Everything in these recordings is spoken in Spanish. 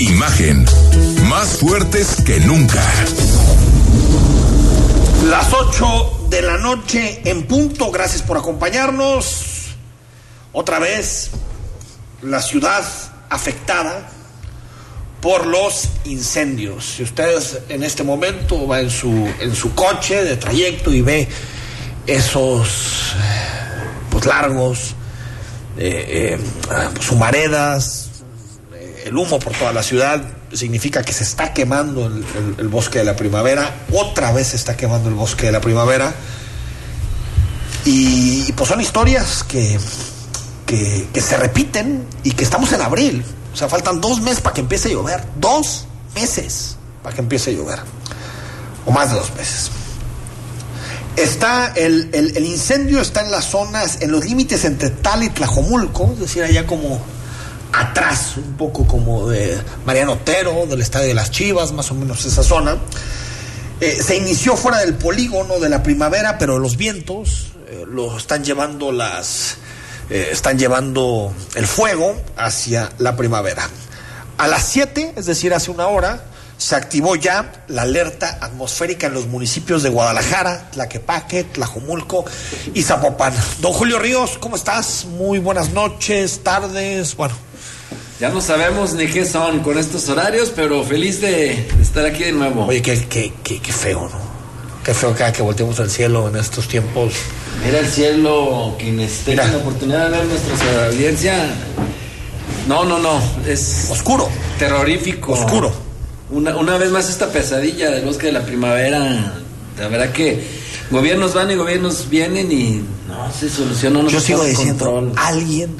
Imagen. Más fuertes que nunca. Las 8 de la noche en punto. Gracias por acompañarnos. Otra vez, la ciudad afectada por los incendios. Si ustedes en este momento va en su, en su coche de trayecto y ve esos pues largos eh, eh, pues, eh, el humo por toda la ciudad, significa que se está quemando el, bosque de la primavera, otra vez se está quemando el bosque de la primavera. Y, pues son historias que, que, se repiten y que estamos en abril. O sea, faltan dos meses para que empiece a llover. Dos meses para que empiece a llover. O más de dos meses. Está el, el- el incendio está en las zonas, en los límites entre Tal y Tlajomulco, es decir, allá como atrás, un poco como de Mariano Otero, del Estadio de las Chivas, más o menos esa zona. Eh, se inició fuera del polígono de la primavera, pero los vientos eh, lo están llevando las eh, están llevando el fuego hacia la primavera. A las 7, es decir, hace una hora, se activó ya la alerta atmosférica en los municipios de Guadalajara, Tlaquepaque, Tlajomulco y Zapopan. Don Julio Ríos, ¿cómo estás? Muy buenas noches, tardes, bueno, Ya no sabemos ni qué son con estos horarios, pero feliz de estar aquí de nuevo. oye, qué, qué, qué, qué feo, ¿no? Qué feo cada que volteemos al cielo en estos tiempos. Mira el cielo, quienes tengan la oportunidad de ver nuestra audiencia. No, no, no, es Oscuro. terrorífico. Oscuro. Una, una vez más esta pesadilla del bosque de la primavera. La verdad que gobiernos van y gobiernos vienen y no se soluciona. No Yo sigo diciendo, control. alguien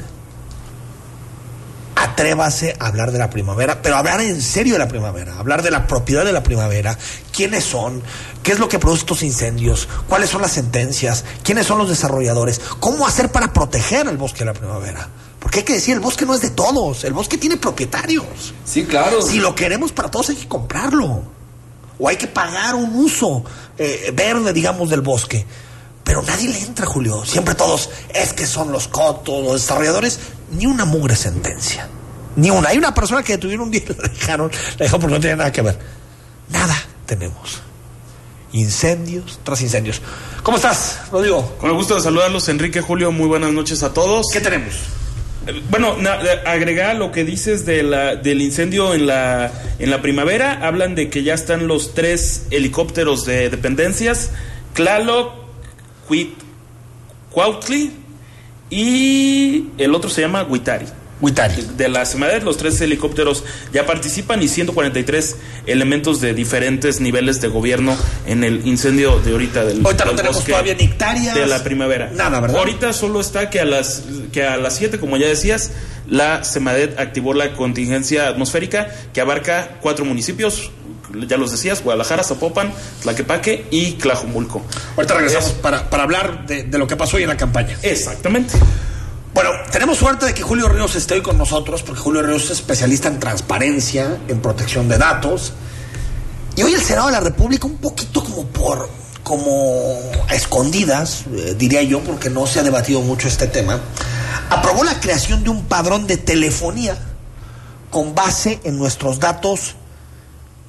atrévase a hablar de la primavera, pero hablar en serio de la primavera, hablar de la propiedad de la primavera, quiénes son, qué es lo que produce estos incendios, cuáles son las sentencias, quiénes son los desarrolladores, cómo hacer para proteger el bosque de la primavera. Porque hay que decir, el bosque no es de todos, el bosque tiene propietarios. Sí, claro. Si lo queremos para todos hay que comprarlo. O hay que pagar un uso eh, verde, digamos, del bosque. Pero nadie le entra, Julio. Siempre todos, es que son los cotos, los desarrolladores. Ni una mugre sentencia. Ni una. Hay una persona que detuvieron un día y la dejaron, la dejaron porque no tenía nada que ver. Nada tenemos. Incendios tras incendios. ¿Cómo estás, Rodrigo? Con el gusto de saludarlos, Enrique Julio. Muy buenas noches a todos. ¿Qué tenemos? Bueno, eh, agregar lo que dices del incendio en la, en la primavera. Hablan de que ya están los tres helicópteros de dependencias: Tlaloc, Cuit, Cuautli y el otro se llama Huitari. Huitari. De la Semadez, los tres helicópteros ya participan y 143 elementos de diferentes niveles de gobierno en el incendio de ahorita del Ahorita no tenemos todavía ni hectáreas. de la primavera. Nada, ¿verdad? Ahorita solo está que a las que a las 7, como ya decías, la Semadet activó la contingencia atmosférica que abarca cuatro municipios, ya los decías, Guadalajara, Zapopan, Tlaquepaque y Tlajumulco. Ahorita regresamos para, para hablar de, de lo que pasó hoy en la campaña. Exactamente. Bueno, tenemos suerte de que Julio Ríos esté hoy con nosotros, porque Julio Ríos es especialista en transparencia, en protección de datos. Y hoy el Senado de la República, un poquito como por, como a escondidas, eh, diría yo, porque no se ha debatido mucho este tema, aprobó la creación de un padrón de telefonía con base en nuestros datos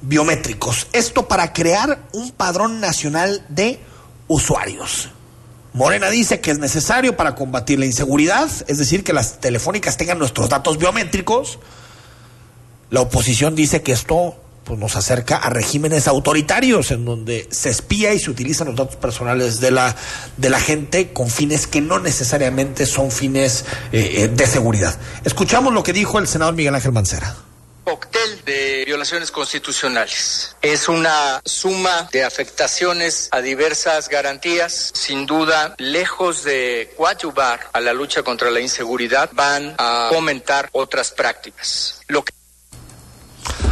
biométricos. Esto para crear un padrón nacional de usuarios. Morena dice que es necesario para combatir la inseguridad, es decir, que las telefónicas tengan nuestros datos biométricos. La oposición dice que esto pues, nos acerca a regímenes autoritarios en donde se espía y se utilizan los datos personales de la, de la gente con fines que no necesariamente son fines eh, eh, de seguridad. Escuchamos lo que dijo el senador Miguel Ángel Mancera. cóctel de violaciones constitucionales. Es una suma de afectaciones a diversas garantías. Sin duda, lejos de coadyuvar a la lucha contra la inseguridad, van a fomentar otras prácticas. Lo que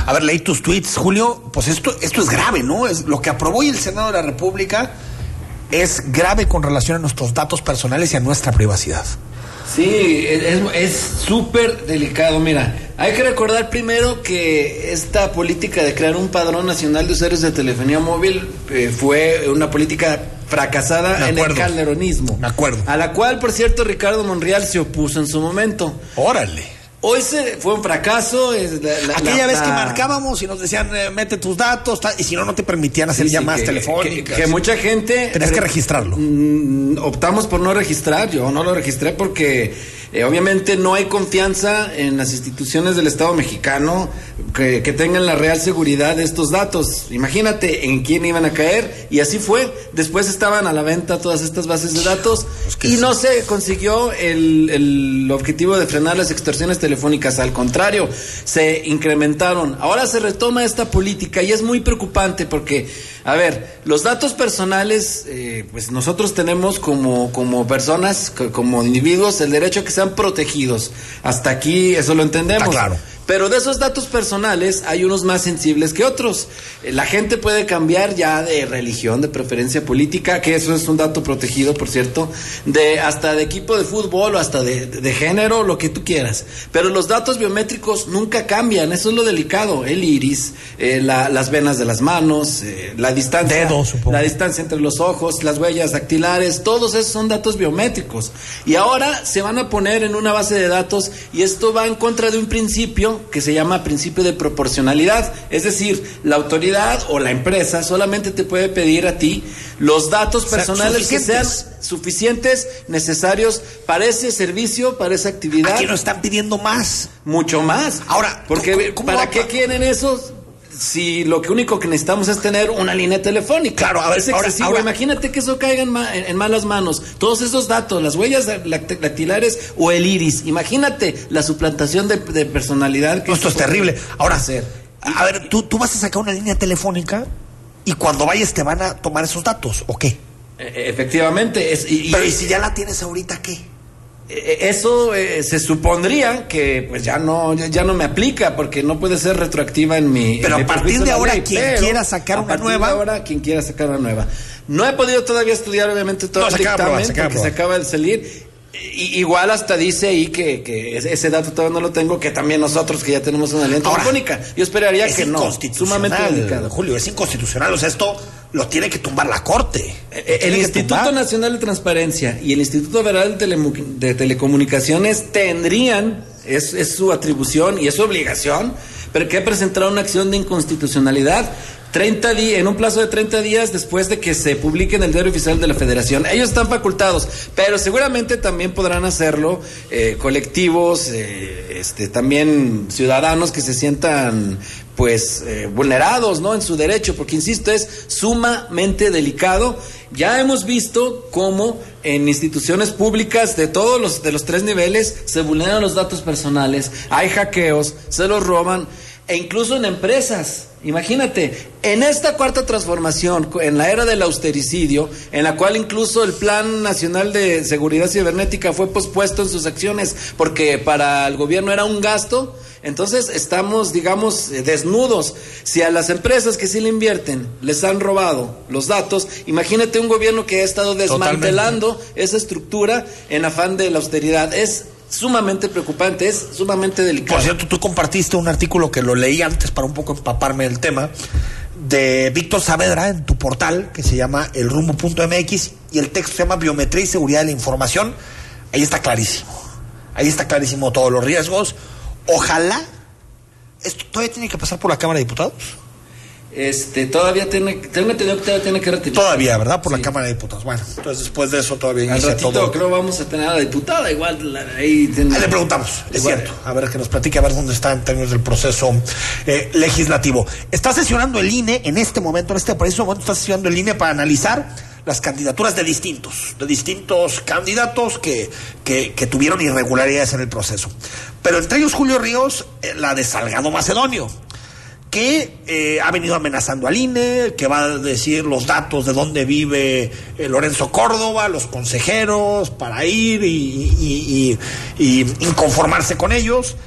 A ver, leí tus tweets, Julio. Pues esto, esto es grave, ¿no? Es lo que aprobó hoy el Senado de la República es grave con relación a nuestros datos personales y a nuestra privacidad. Sí, es súper delicado. Mira, hay que recordar primero que esta política de crear un padrón nacional de usuarios de telefonía móvil eh, fue una política fracasada en el calderonismo. Me acuerdo. A la cual, por cierto, Ricardo Monreal se opuso en su momento. Órale. Hoy se, fue un fracaso. Aquella vez que marcábamos y nos decían, eh, mete tus datos, y si no, no te permitían hacer llamadas telefónicas. Que, mucha gente... Tenías que registrarlo. Mm, optamos por no registrar, yo no lo registré porque eh, obviamente no hay confianza en las instituciones del Estado mexicano que, tengan la real seguridad de estos datos. Imagínate en quién iban a caer y así fue. Después estaban a la venta todas estas bases de datos y no se consiguió el, el objetivo de frenar las extorsiones telefónicas. Al contrario, se incrementaron. Ahora se retoma esta política y es muy preocupante porque a ver, los datos personales, eh, pues nosotros tenemos como, como personas, como individuos, el derecho a que sean protegidos. Hasta aquí eso lo entendemos. claro. Pero de esos datos personales hay unos más sensibles que otros. Eh, la gente puede cambiar ya de religión, de preferencia política, que eso es un dato protegido, por cierto, de hasta de equipo de fútbol o hasta de, género, lo que tú quieras. Pero los datos biométricos nunca cambian, eso es lo delicado. El iris, eh, las venas de las manos, eh, la distancia, la distancia entre los ojos, las huellas dactilares, todos esos son datos biométricos. Y ahora se van a poner en una base de datos y esto va en contra de un principio que se llama principio de proporcionalidad. Es decir, la autoridad o la empresa solamente te puede pedir a ti los datos personales que sean suficientes, necesarios para ese servicio, para esa actividad. Aquí nos están pidiendo más. Mucho más. Ahora, porque ¿para qué quieren eso? Si lo que único que necesitamos es tener una línea telefónica. Claro, a ver, ahora, imagínate que eso caiga en, malas manos. Todos esos datos, las huellas dactilares o el iris. Imagínate la suplantación de, personalidad. Que esto es terrible. Ahora, hacer. a ver, ¿tú, tú vas a sacar una línea telefónica y cuando vayas te van a tomar esos datos, ¿o qué? E, e, efectivamente. Es, Pero ¿y si ya la tienes ahorita, qué? Eh, eso eh, se supondría que pues ya no ya, no me aplica porque no puede ser retroactiva en mi pero a partir de ahora quien quiera sacar una nueva de ahora quien quiera sacar una nueva. No he podido todavía estudiar obviamente todo el dictamen porque se acaba. de salir igual hasta dice ahí que, ese dato todavía no lo tengo, que también nosotros que ya tenemos una lente telefónica. Yo esperaría que no. Sumamente delicado. Julio, es inconstitucional. O sea, esto lo tiene que tumbar la Corte. Eh, eh, el Instituto Nacional de Transparencia y el Instituto Federal de, Telecomunicaciones tendrían, es, es su atribución y es su obligación, pero que presentar una acción de inconstitucionalidad 30 días, en un plazo de 30 días después de que se publique en el diario oficial de la Federación. Ellos están facultados, pero seguramente también podrán hacerlo eh, colectivos, eh, este, también ciudadanos que se sientan pues eh, vulnerados no en su derecho porque insisto es sumamente delicado ya hemos visto cómo en instituciones públicas de todos los de los tres niveles se vulneran los datos personales hay hackeos se los roban e incluso en empresas. Imagínate, en esta cuarta transformación, en la era del austericidio, en la cual incluso el Plan Nacional de Seguridad Cibernética fue pospuesto en sus acciones porque para el gobierno era un gasto, entonces estamos, digamos, desnudos. Si a las empresas que sí le invierten les han robado los datos, imagínate un gobierno que ha estado desmantelando esa estructura en afán de la austeridad. Es sumamente preocupante, es sumamente delicado. Por cierto, tú compartiste un artículo que lo leí antes para un poco empaparme del tema, de Víctor Saavedra en tu portal, que se llama elrumbo.mx, y el texto se llama Biometría y Seguridad de la Información. Ahí está clarísimo. Ahí está clarísimo todos los riesgos. Ojalá. ¿Esto todavía tiene que pasar por la Cámara de Diputados? Este, todavía tiene, tengo entendido que todavía tiene que ratificar. Todavía, ¿verdad? Por la Cámara de Diputados. Bueno, entonces después de eso todavía Al ratito todo. creo vamos a tener a la diputada, igual ahí, le preguntamos, es cierto. A ver, que nos platique a ver dónde está en términos del proceso eh, legislativo. Está sesionando el INE en este momento, en este preciso momento está sesionando el INE para analizar las candidaturas de distintos, de distintos candidatos que, que, que tuvieron irregularidades en el proceso. Pero entre ellos Julio Ríos, eh, la de Salgado Macedonio que eh, ha venido amenazando al INE, que va a decir los datos de dónde vive eh, Lorenzo Córdoba, los consejeros, para ir y, inconformarse con ellos.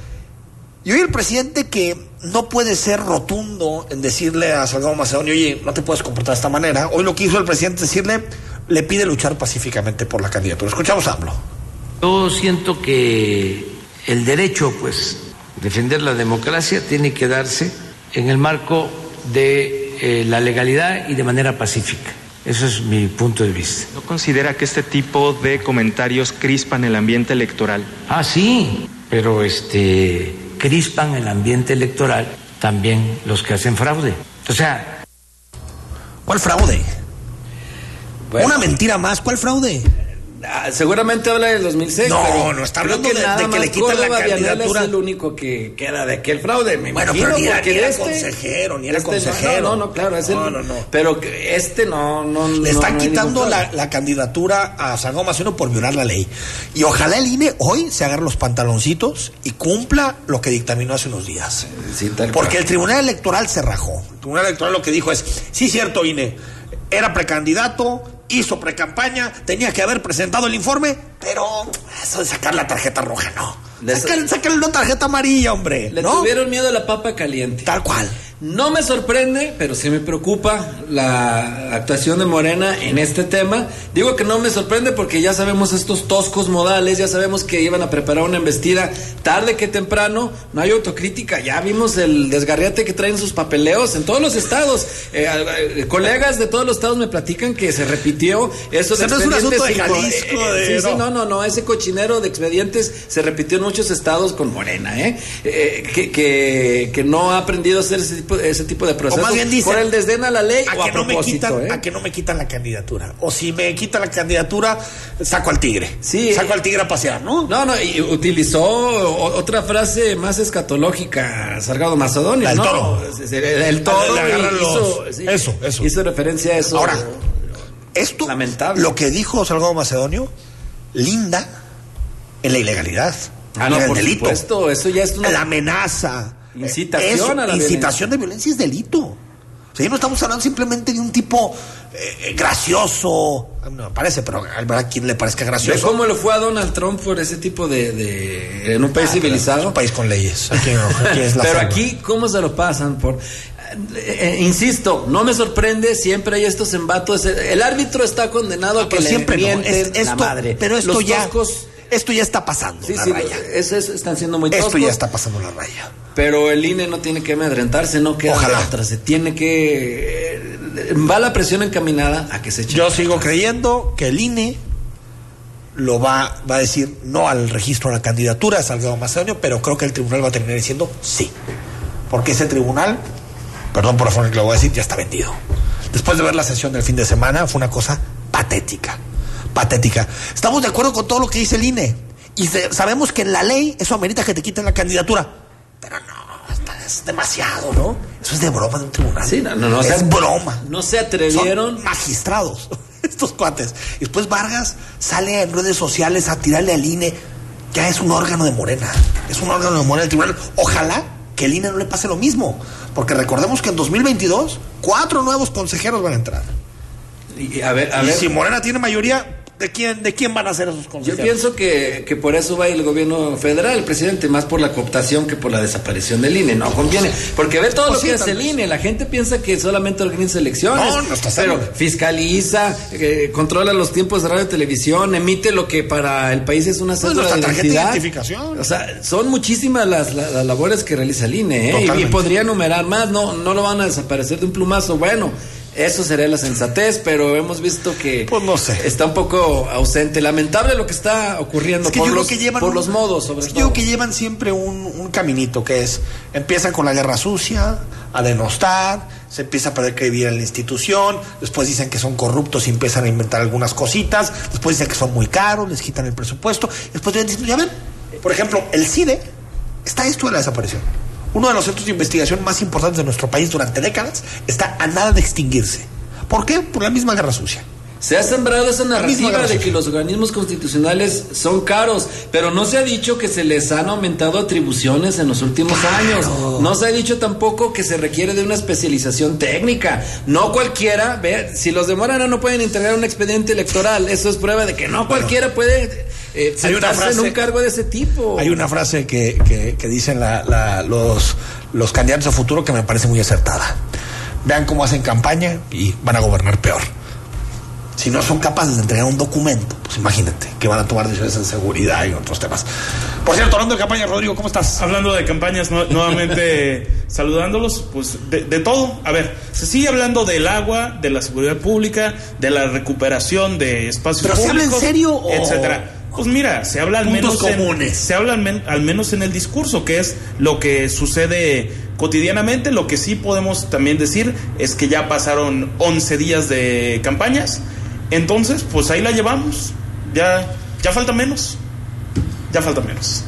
Y hoy el presidente que no puede ser rotundo en decirle a Salgado Macedonio, oye, no te puedes comportar de esta manera. Hoy lo que hizo el presidente decirle, le pide luchar pacíficamente por la candidatura. Escuchamos a Yo siento que el derecho, pues, defender la democracia tiene que darse en el marco de eh, la legalidad y de manera pacífica. Eso es mi punto de vista. ¿No considera que este tipo de comentarios crispan el ambiente electoral? Ah, sí, pero este crispan el ambiente electoral también los que hacen fraude. O sea, ¿Cuál fraude? Bueno. Una mentira más, ¿cuál fraude? Ah, seguramente habla del 2006. No, pero no está hablando que de- de que le quitan la candidatura. Es el único que queda de aquel fraude. Me Bueno, imagino, pero ni era- porque ni era de este- consejero, ni era este no, consejero. No, no, claro, es el. No, no, no. Pero este no, no. Le no- están no quitando la, la candidatura a Salgado Macedonio por violar la ley. Y ojalá el INE hoy se agarre los pantaloncitos y cumpla lo que dictaminó hace unos días. Sí, Porque cual. el Tribunal Electoral se rajó. El Tribunal Electoral lo que dijo es, sí, cierto, INE, era precandidato, hizo precampaña, tenía que haber presentado el informe, pero eso de sacar la tarjeta roja, no. Le- Sácale, sácale una tarjeta amarilla, hombre. Le ¿no? tuvieron miedo a la papa caliente. Tal cual. No me sorprende, pero sí me preocupa la actuación de Morena en este tema. Digo que no me sorprende porque ya sabemos estos toscos modales, ya sabemos que iban a preparar una embestida tarde que temprano. No hay autocrítica, ya vimos el desgarriate que traen sus papeleos en todos los estados. Eh, eh, colegas de todos los estados me platican que se repitió eso de O sea, no es un asunto de Jalisco, de- sí, sí, no. No, no, ese cochinero de expedientes se repitió en muchos estados con Morena, ¿eh? Eh, que, que, que no ha aprendido a hacer ese tipo, ese tipo de O procesos más bien dice, por el desdén a la ley a o a que no me quitan, ¿eh? a que no me quitan la candidatura. O si me quitan la candidatura, saco al tigre. Sí. Saco al tigre a pasear, ¿no? No, no, y utilizó o- otra frase más escatológica, Salgado Macedonio, del ¿no? toro. El toro Le hizo, los- sí, eso, eso. hizo referencia a eso. Ahora, esto, Lamentable. lo que dijo Salgado Macedonio, linda en la ilegalidad. Ah, no, en el por delito. supuesto, eso ya es una- La amenaza. Incitación Eso, a la Incitación de violencia es delito. O sea, ya no estamos hablando simplemente de un tipo eh, gracioso. A mí No me parece, pero a quien le parezca ¿De gracioso. cómo le fue a Donald Trump por ese tipo de, de- en un país Ah, pero civilizado? Es un país con leyes. Aquí, no, aquí es la Pero selva. aquí, ¿cómo se lo pasan? Por, eh, eh, insisto, no me sorprende, siempre hay estos embatos. El árbitro está condenado a que le siempre no. Es- la esto, madre. Pero esto Los ya, toscos- esto ya está pasando. sí, la sí, raya. es- es- están siendo muy Esto toscos. ya está pasando la raya. Pero el INE no tiene que amedrentarse, no queda Ojalá. otra, se tiene que... eh, Va la presión encaminada a que se eche. Yo sigo creyendo que el INE lo va, va a decir no al registro de la candidatura de Salgado Macedonio, pero creo que el tribunal va a terminar diciendo sí. Porque ese tribunal, perdón por la forma en que lo voy a decir, ya está vendido. Después de ver la sesión del fin de semana, fue una cosa patética. Patética. Estamos de acuerdo con todo lo que dice el INE. Y sabemos que en la ley eso amerita que te quiten la candidatura. Pero no, es demasiado, ¿no? Eso es de broma de un tribunal. Sí, no, no, no, es broma. No se atrevieron... Son magistrados, estos cuates. Y después Vargas sale en redes sociales a tirarle al INE. Ya es un órgano de Morena. Es un órgano de Morena el tribunal. Ojalá que el INE no le pase lo mismo. Porque recordemos que en 2022, cuatro nuevos consejeros van a entrar. Y, a ver, a y ver. si Morena tiene mayoría, ¿de quién, de quién van a ser esos Yo consejeros? pienso que, que por eso va el gobierno federal, el presidente, más por la cooptación que por la desaparición del INE. No conviene. Porque ve todo Pues lo sí, que hace el. INE. La gente piensa que solamente organiza elecciones. No, no está Pero fiscaliza, eh, controla los tiempos de radio y televisión, emite lo que para el país es una cédula nuestra de identidad. identificación. O sea, son muchísimas las, las- las labores que realiza el INE. ¿eh? Y- Y, podría enumerar más. No, no lo van a desaparecer de un plumazo. Bueno. Eso sería la sensatez, pero hemos visto que Pues no sé. está un poco ausente. Lamentable lo que está ocurriendo Es que por, yo creo los, que llevan por un- los modos, sobre es que todo. Yo creo que llevan siempre un, un caminito que es empiezan con la guerra sucia, a denostar, se empieza a perder credibilidad en la institución, después dicen que son corruptos y empiezan a inventar algunas cositas, después dicen que son muy caros, les quitan el presupuesto, después diciendo, ya ven, por ejemplo, el CIDE está esto de la desaparición. Uno de los centros de investigación más importantes de nuestro país durante décadas está a nada de extinguirse. ¿Por qué? Por la misma guerra sucia. Se ha sembrado esa narrativa de que los organismos constitucionales son caros, pero no se ha dicho que se les han aumentado atribuciones en los últimos años. No se ha dicho tampoco que se requiere de una especialización técnica. No cualquiera, ve, si los de Morena no pueden integrar un expediente electoral, eso es prueba de que no cualquiera puede eh, Hay una en frase- un cargo de ese tipo. Hay una frase que, que- que dicen la- la- los, los candidatos a futuro que me parece muy acertada. Vean cómo hacen campaña y van a gobernar peor. Si no son capaces de entregar un documento, pues imagínate que van a tomar decisiones en seguridad y otros temas. Por cierto, hablando de campaña, Rodrigo, ¿cómo estás? Hablando de campañas, nu- nuevamente saludándolos, pues de, de todo. A ver, se sigue hablando del agua, de la seguridad pública, de la recuperación de espacios ¿Pero se habla en públicos, serio o- etcétera. Pues mira, se habla al Puntos menos comunes. En, se habla al, men- al menos en el discurso, que es lo que sucede cotidianamente. Lo que sí podemos también decir es que ya pasaron 11 días de campañas. Entonces, pues ahí la llevamos. Ya, ya falta menos. Ya falta menos.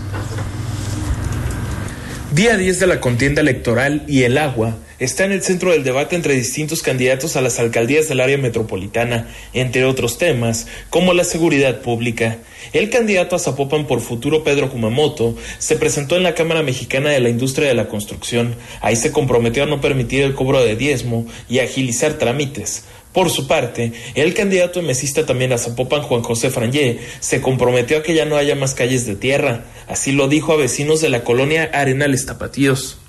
Día 10 de la contienda electoral y el agua está en el centro del debate entre distintos candidatos a las alcaldías del área metropolitana, entre otros temas, como la seguridad pública. El candidato a Zapopan por futuro, Pedro Kumamoto, se presentó en la Cámara Mexicana de la Industria de la Construcción. Ahí se comprometió a no permitir el cobro de diezmo y agilizar trámites. Por su parte, el candidato mesista también a Zapopan, Juan José Frangé, se comprometió a que ya no haya más calles de tierra. Así lo dijo a vecinos de la colonia Arenales Tapatíos.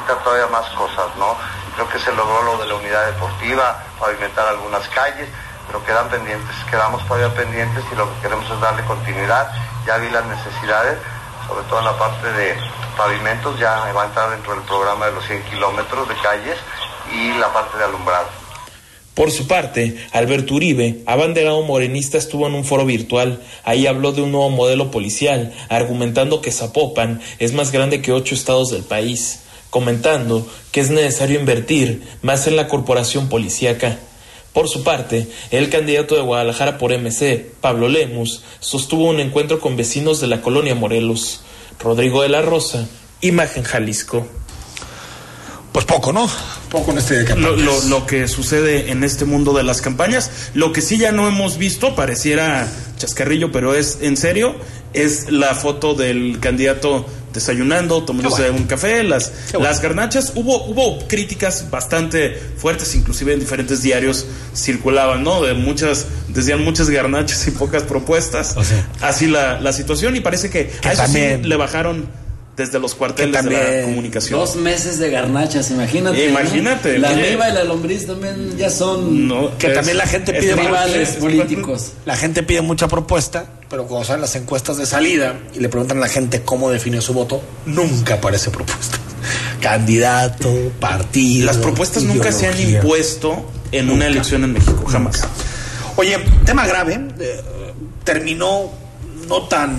Necesita todavía más cosas, ¿no? Creo que se logró lo de la unidad deportiva, pavimentar algunas calles, pero quedan pendientes, quedamos todavía pendientes y lo que queremos es darle continuidad. Ya vi las necesidades, sobre todo en la parte de pavimentos, ya va a entrar dentro del programa de los 100 kilómetros de calles y la parte de alumbrado. Por su parte, Alberto Uribe, abanderado morenista, estuvo en un foro virtual. Ahí habló de un nuevo modelo policial, argumentando que Zapopan es más grande que ocho estados del país, comentando que es necesario invertir más en la corporación policíaca. Por su parte, el candidato de Guadalajara por MC, Pablo Lemus, sostuvo un encuentro con vecinos de la colonia Morelos. Rodrigo de la Rosa, Imagen Jalisco. Pues poco, ¿no? Poco en este de lo, lo que sucede en este mundo de las campañas. Lo que sí ya no hemos visto, pareciera chascarrillo, pero es en serio, es la foto del candidato desayunando, tomándose bueno. un café, las, bueno. las garnachas. Hubo, hubo críticas bastante fuertes, inclusive en diferentes diarios circulaban, ¿no? De muchas, decían muchas garnachas y pocas propuestas. O sea. Así la, la situación, y parece que, Que a eso también- sí le bajaron desde los cuarteles de la comunicación. Dos meses de garnachas, imagínate. ¿no? Imagínate, La oliva y la lombriz también ya son No, Que es- también la gente pide rivales es- políticos. La gente pide mucha propuesta, pero cuando salen las encuestas de salida y le preguntan a la gente cómo define su voto, nunca aparece propuesta. Candidato, partido. Las propuestas nunca se han impuesto en Nunca. una elección en México, jamás. Oye, tema grave, eh, terminó no tan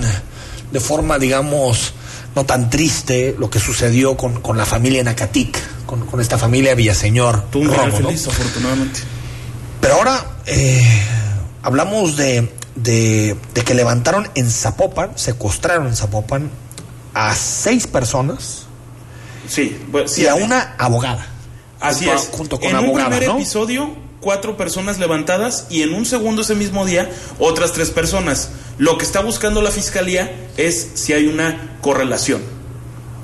de forma, digamos, no tan triste lo que sucedió con, con la familia en Acatic, con, con esta familia Villaseñor. Tuvo un Romo, ¿no? feliz, afortunadamente. Pero ahora eh, hablamos de, de, de que levantaron en Zapopan, secuestraron en Zapopan a seis personas Sí, bueno, sí, y a una abogada. Así junto es. Junto con en un abogada, primer ¿no? episodio, cuatro personas levantadas y en un segundo ese mismo día, otras tres personas. Lo que está buscando la fiscalía es si hay una correlación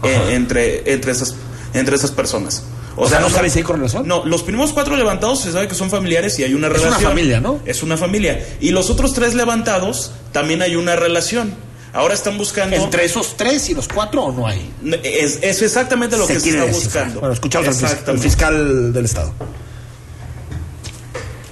eh, entre, entre, esas, entre esas personas. O sea, ¿no sabes si hay correlación? No, los primeros cuatro levantados se sabe que son familiares y hay una Es una relación. familia, ¿no? Es una familia. Y los otros tres levantados también hay una relación. Ahora están buscando. ¿Entre esos tres y los cuatro o no hay? Es, es exactamente lo que se está buscando. Bueno, escuchamos al fiscal del Estado.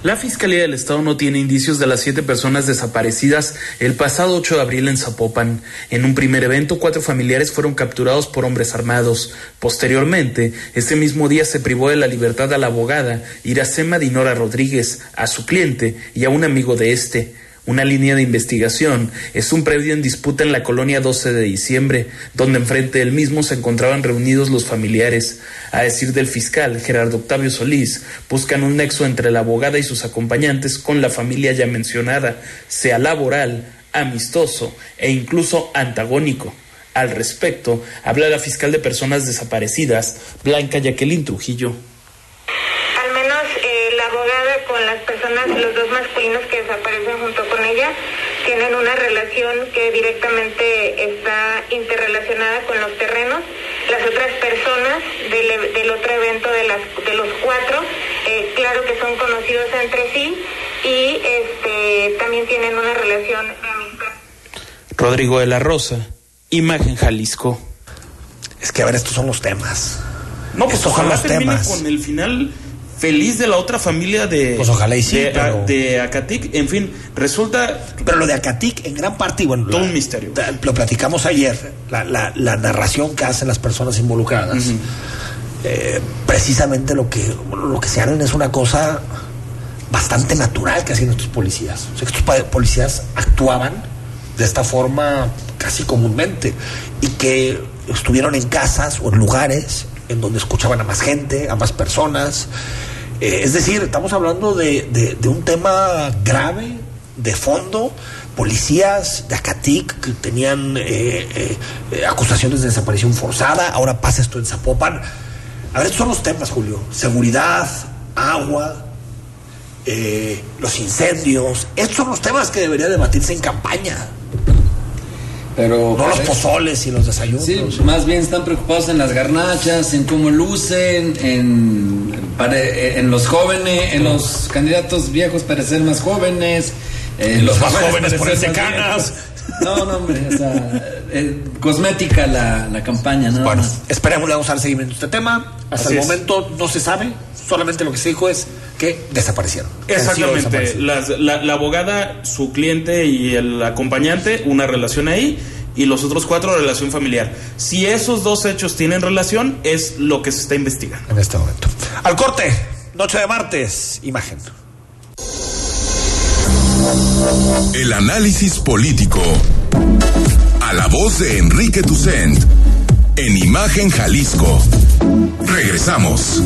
La Fiscalía del Estado no tiene indicios de las siete personas desaparecidas el pasado 8 de abril en Zapopan. En un primer evento, cuatro familiares fueron capturados por hombres armados. Posteriormente, ese mismo día se privó de la libertad a la abogada Iracema Dinora Rodríguez, a su cliente y a un amigo de este. Una línea de investigación es un predio en disputa en la colonia 12 de diciembre, donde enfrente del mismo se encontraban reunidos los familiares. A decir del fiscal Gerardo Octavio Solís, buscan un nexo entre la abogada y sus acompañantes con la familia ya mencionada, sea laboral, amistoso e incluso antagónico. Al respecto, habla la fiscal de personas desaparecidas, Blanca Jacqueline Trujillo. Al menos eh, la abogada con las personas, los dos masculinos que desaparecen ella, tienen una relación que directamente está interrelacionada con los terrenos. Las otras personas del, e- del otro evento de, las, de los cuatro, eh, claro que son conocidos entre sí y este, también tienen una relación de amistad. Rodrigo de la Rosa, Imagen Jalisco. Es que a ver, estos son los temas. No, pues Estos son los termine temas. con el final feliz de la otra familia de, Pues ojalá y sí, de, pero- de Acatic. En fin, resulta Pero lo de Acatic, en gran parte, y bueno, Todo la- un misterio. Lo platicamos ayer, la, la- la narración que hacen las personas involucradas. eh, precisamente lo que, lo que se hablan es una cosa bastante natural que hacían estos policías. O sea, que estos policías actuaban de esta forma casi comúnmente y que estuvieron en casas o en lugares en donde escuchaban a más gente, a más personas. Eh, es decir, estamos hablando de, de, un tema grave, de fondo, policías de Acatic que tenían eh, eh, acusaciones de desaparición forzada, ahora pasa esto en Zapopan. A ver, estos son los temas, Julio. Seguridad, agua, eh, los incendios. Estos son los temas que debería debatirse en campaña. Pero, no los pozoles y los desayunos. Sí, más bien están preocupados en las garnachas, en cómo lucen, en, en los jóvenes, en los candidatos viejos parecer más jóvenes. Eh, los, más jóvenes ponerse canas. No, no, hombre, o sea, eh, cosmética la, la, campaña, ¿no? Bueno, esperemos, le vamos a dar seguimiento a este tema. Hasta Así el momento no se sabe, solamente lo que se dijo es que desaparecieron. Exactamente, Las, la, la, abogada, su cliente y el acompañante, una relación ahí, y los otros cuatro, relación familiar. Si esos dos hechos tienen relación, es lo que se está investigando. En este momento. Al corte, noche de martes, imagen. El análisis político. A la voz de Enrique Tucent. En Imagen Jalisco. Regresamos.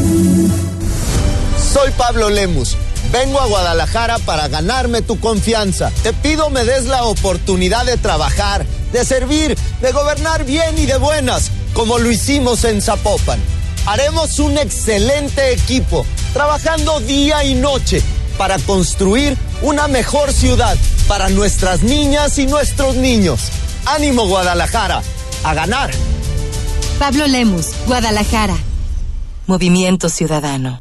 Soy Pablo Lemus. Vengo a Guadalajara para ganarme tu confianza. Te pido me des la oportunidad de trabajar, de servir, de gobernar bien y de buenas, como lo hicimos en Zapopan. Haremos un excelente equipo, trabajando día y noche para construir una mejor ciudad para nuestras niñas y nuestros niños. Ánimo Guadalajara, a ganar. Pablo Lemus, Guadalajara. Movimiento Ciudadano.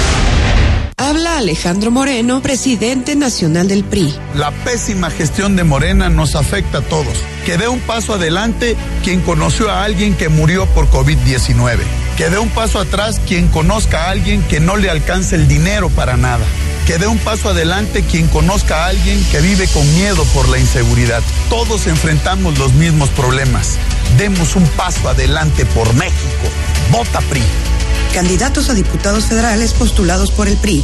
Habla Alejandro Moreno, presidente nacional del PRI. La pésima gestión de Morena nos afecta a todos. Que dé un paso adelante quien conoció a alguien que murió por COVID-19. Que dé un paso atrás quien conozca a alguien que no le alcance el dinero para nada que dé un paso adelante quien conozca a alguien que vive con miedo por la inseguridad. Todos enfrentamos los mismos problemas. Demos un paso adelante por México. Vota PRI. Candidatos a diputados federales postulados por el PRI.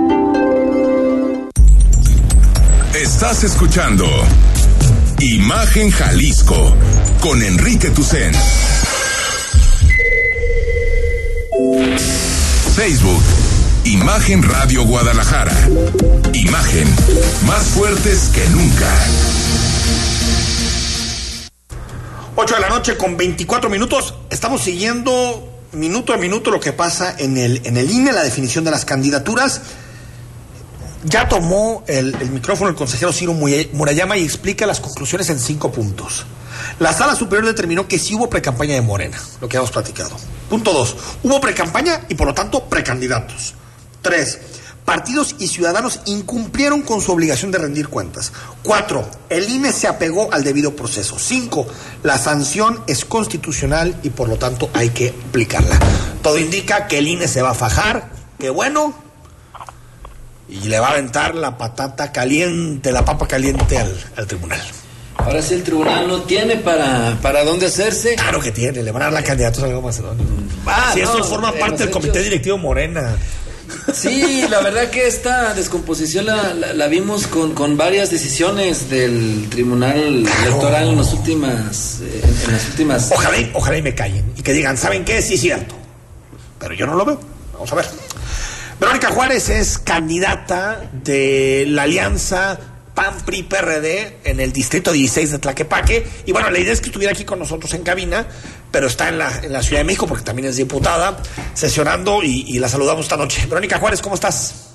Estás escuchando Imagen Jalisco con Enrique Tucen. Facebook, Imagen Radio Guadalajara. Imagen más fuertes que nunca. 8 de la noche con 24 minutos. Estamos siguiendo minuto a minuto lo que pasa en el, en el INE, la definición de las candidaturas. Ya tomó el, micrófono el consejero Ciro Murayama y explica las conclusiones en cinco puntos. La sala superior determinó que sí hubo precampaña de Morena, lo que hemos platicado. Punto dos, hubo precampaña y por lo tanto precandidatos. Tres, partidos y ciudadanos incumplieron con su obligación de rendir cuentas. Cuatro, el INE se apegó al debido proceso. Cinco, la sanción es constitucional y por lo tanto hay que aplicarla. Todo indica que el INE se va a fajar, que bueno, y le va a aventar la patata caliente, la papa caliente al, al tribunal. Ahora sí el tribunal no tiene para, para dónde hacerse. Claro que tiene, le van a dar la candidatura a Nuevo Macedonio. Ah, si eso forma parte del comité directivo Morena. Sí, la verdad que esta descomposición la, la, vimos con, con, varias decisiones del Tribunal Electoral en las últimas... Eh, en, las últimas... Ojalá, y, ojalá y me callen y que digan, ¿saben qué? Sí, es cierto. Pero yo no lo veo. Vamos a ver. Verónica Juárez es candidata de la alianza PAN PRI PRD en el distrito 16 de Tlaquepaque. Y bueno, la idea es que estuviera aquí con nosotros en cabina, pero está en la, en la Ciudad de México porque también es diputada, sesionando y, la saludamos esta noche. Verónica Juárez, ¿cómo estás?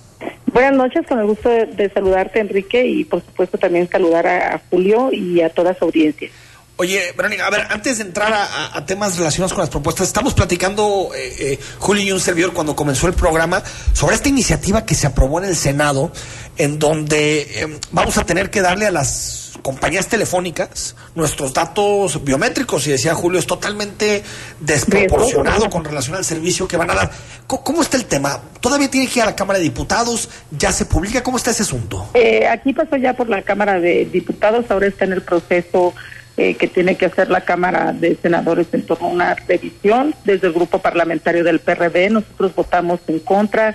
Buenas noches, con el gusto de, saludarte, Enrique, y por supuesto también saludar a Julio y a toda su audiencia. Oye, Verónica, a ver, antes de entrar a, temas relacionados con las propuestas, estamos platicando, eh, eh, Julio y un servidor, cuando comenzó el programa, sobre esta iniciativa que se aprobó en el Senado, en donde em, vamos a tener que darle a las compañías telefónicas nuestros datos biométricos, y decía Julio, es totalmente desproporcionado con relación al servicio que van a dar. ¿Cómo, está el tema? ¿Todavía tiene que ir a la Cámara de Diputados? ¿Ya se publica? ¿Cómo está ese asunto? Eh, aquí pasó ya por la Cámara de Diputados, ahora está en el proceso eh, que tiene que hacer la Cámara de Senadores en torno a una revisión. Desde el grupo parlamentario del PRD nosotros votamos en contra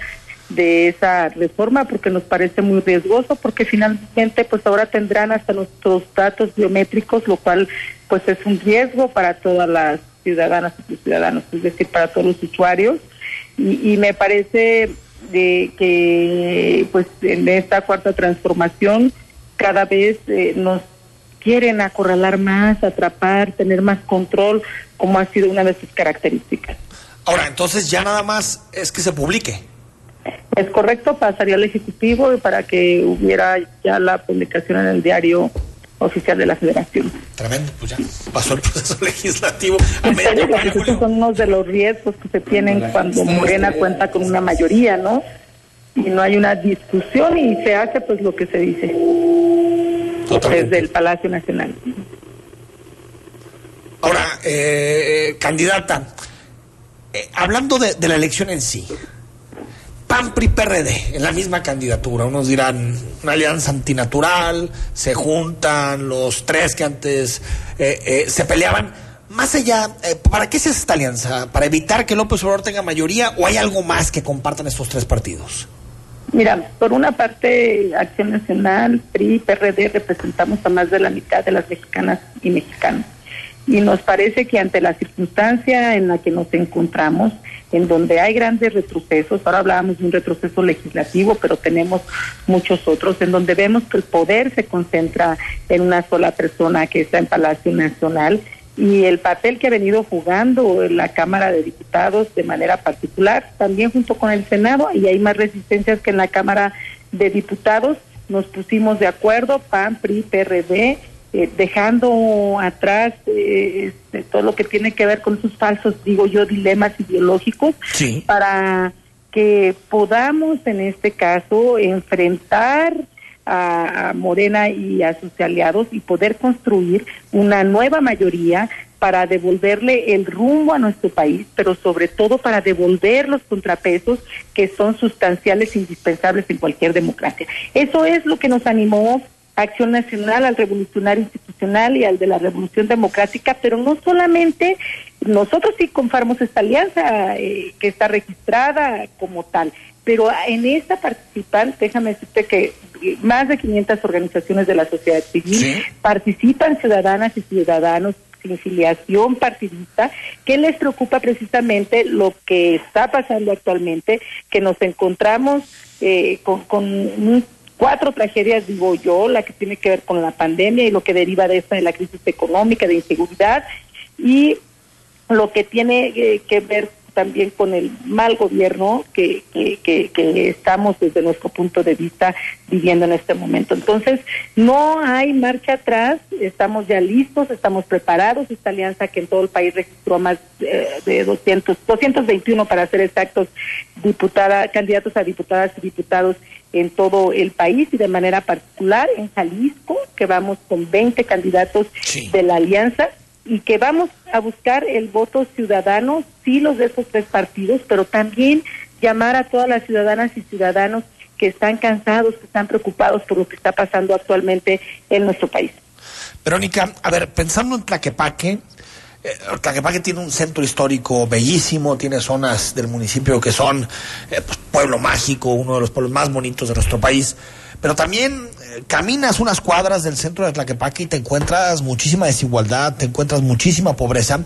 de esa reforma porque nos parece muy riesgoso porque finalmente pues ahora tendrán hasta nuestros datos biométricos lo cual pues es un riesgo para todas las ciudadanas y ciudadanos es decir para todos los usuarios y, me parece de que pues en esta cuarta transformación cada vez eh, nos quieren acorralar más, atrapar, tener más control, como ha sido una de sus características. Ahora, entonces ya nada más es que se publique. Es correcto, pasaría al Ejecutivo para que hubiera ya la publicación en el diario oficial de la Federación. Tremendo, pues ya pasó el proceso legislativo. Esos son unos de los riesgos que se tienen cuando Morena cuenta con una mayoría, ¿no? Y no hay una discusión y se hace pues lo que se dice desde el Palacio Nacional. Ahora, eh, eh, candidata, eh, hablando de, la elección en sí, PAN, PRI, PRD, en la misma candidatura, unos dirán una alianza antinatural, se juntan los tres que antes se peleaban. Más allá, ¿para qué se hace esta alianza? ¿Para evitar que López Obrador tenga mayoría o hay algo más que compartan estos tres partidos? Mira, por una parte, Acción Nacional, PRI, PRD, representamos a más de la mitad de las mexicanas y mexicanos. Y nos parece que ante la circunstancia en la que nos encontramos, en donde hay grandes retrocesos, ahora hablábamos de un retroceso legislativo, pero tenemos muchos otros, en donde vemos que el poder se concentra en una sola persona que está en Palacio Nacional, y el papel que ha venido jugando la Cámara de Diputados de manera particular, también junto con el Senado, y hay más resistencias que en la Cámara de Diputados. Nos pusimos de acuerdo, PAN, PRI, PRD, eh, dejando atrás eh, este, todo lo que tiene que ver con sus falsos, digo yo, dilemas ideológicos, para que podamos en este caso enfrentar a, Morena y a sus aliados y poder construir una nueva mayoría para devolverle el rumbo a nuestro país, pero sobre todo para devolver los contrapesos que son sustanciales e indispensables en cualquier democracia. Eso es lo que nos animó Acción Nacional al revolucionario institucional y al de la revolución democrática, pero no solamente nosotros sí conformamos esta alianza eh, que está registrada como tal, pero en esta participan, déjame decirte que más de 500 organizaciones de la sociedad civil participan ciudadanas y ciudadanos sin filiación partidista, que les preocupa precisamente lo que está pasando actualmente, que nos encontramos eh, con, con cuatro tragedias, digo yo, la que tiene que ver con la pandemia y lo que deriva de esta, de la crisis económica, de inseguridad, y lo que tiene eh, que ver también con el mal gobierno que, que, que, estamos desde nuestro punto de vista viviendo en este momento. Entonces, no hay marcha atrás, estamos ya listos, estamos preparados. Esta alianza que en todo el país registró más eh, de 200, 221 para ser exactos, diputada, candidatos a diputadas y diputados en todo el país y de manera particular en Jalisco, que vamos con 20 candidatos de la alianza y que vamos a buscar el voto ciudadano, sí los de esos tres partidos, pero también llamar a todas las ciudadanas y ciudadanos que están cansados, que están preocupados por lo que está pasando actualmente en nuestro país. Verónica, a ver, pensando en Tlaquepaque, eh, Tlaquepaque tiene un centro histórico bellísimo, tiene zonas del municipio que son eh, pues, pueblo mágico, uno de los pueblos más bonitos de nuestro país, pero también caminas unas cuadras del centro de Tlaquepaque y te encuentras muchísima desigualdad, te encuentras muchísima pobreza.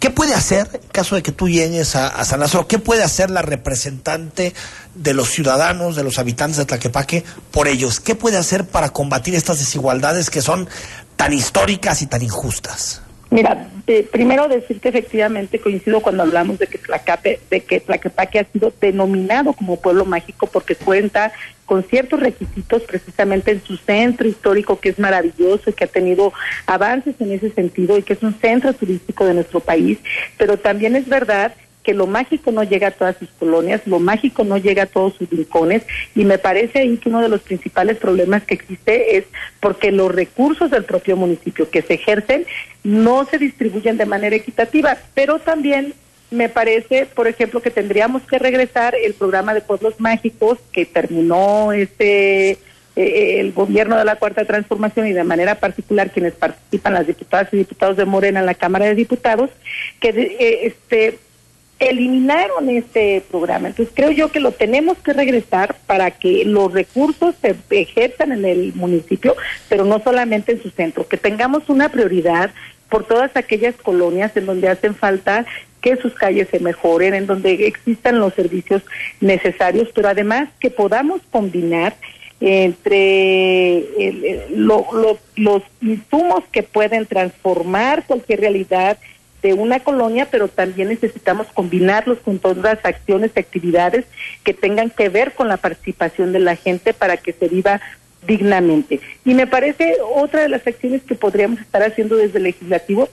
¿Qué puede hacer, en caso de que tú llegues a, San Lázaro, qué puede hacer la representante de los ciudadanos, de los habitantes de Tlaquepaque por ellos? ¿Qué puede hacer para combatir estas desigualdades que son tan históricas y tan injustas? Mira, primero decir que efectivamente coincido cuando hablamos de que Tlaquepaque, de que Tlaquepaque ha sido denominado como pueblo mágico porque cuenta con ciertos requisitos precisamente en su centro histórico que es maravilloso y que ha tenido avances en ese sentido y que es un centro turístico de nuestro país, pero también es verdad que lo mágico no llega a todas sus colonias, lo mágico no llega a todos sus rincones y me parece ahí que uno de los principales problemas que existe es porque los recursos del propio municipio que se ejercen no se distribuyen de manera equitativa, pero también me parece, por ejemplo, que tendríamos que regresar el programa de pueblos mágicos que terminó este eh, el gobierno de la cuarta transformación y de manera particular quienes participan las diputadas y diputados de Morena en la Cámara de Diputados que eh, este eliminaron este programa. Entonces creo yo que lo tenemos que regresar para que los recursos se ejerzan en el municipio, pero no solamente en su centro, que tengamos una prioridad por todas aquellas colonias en donde hacen falta que sus calles se mejoren, en donde existan los servicios necesarios, pero además que podamos combinar entre los insumos que pueden transformar cualquier realidad de una colonia, pero también necesitamos combinarlos con todas las acciones y actividades que tengan que ver con la participación de la gente para que se viva dignamente. Y me parece otra de las acciones que podríamos estar haciendo desde el legislativo,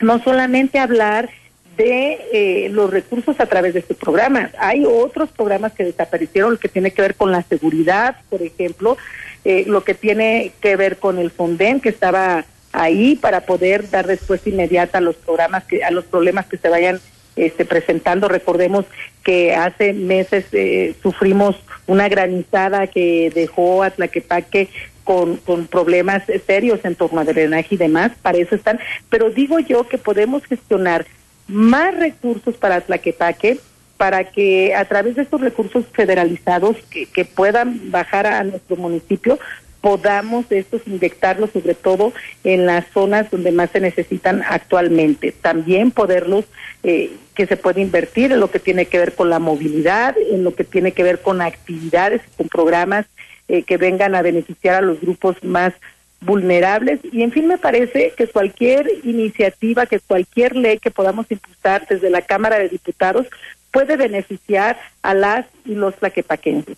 no solamente hablar de eh, los recursos a través de este programa. Hay otros programas que desaparecieron, lo que tiene que ver con la seguridad, por ejemplo, eh, lo que tiene que ver con el Fonden, que estaba ahí para poder dar respuesta inmediata a los programas que a los problemas que se vayan este, presentando. Recordemos que hace meses eh, sufrimos una granizada que dejó a Tlaquepaque con, con problemas serios en torno a drenaje y demás, para eso están. Pero digo yo que podemos gestionar más recursos para Tlaquepaque, para que a través de estos recursos federalizados que puedan bajar a nuestro municipio, podamos estos inyectarlos sobre todo en las zonas donde más se necesitan actualmente. También poderlos, eh, que se puede invertir en lo que tiene que ver con la movilidad, en lo que tiene que ver con actividades, con programas eh, que vengan a beneficiar a los grupos más vulnerables y en fin me parece que cualquier iniciativa, que cualquier ley que podamos impulsar desde la Cámara de Diputados puede beneficiar a las y los tlaquepaquenses.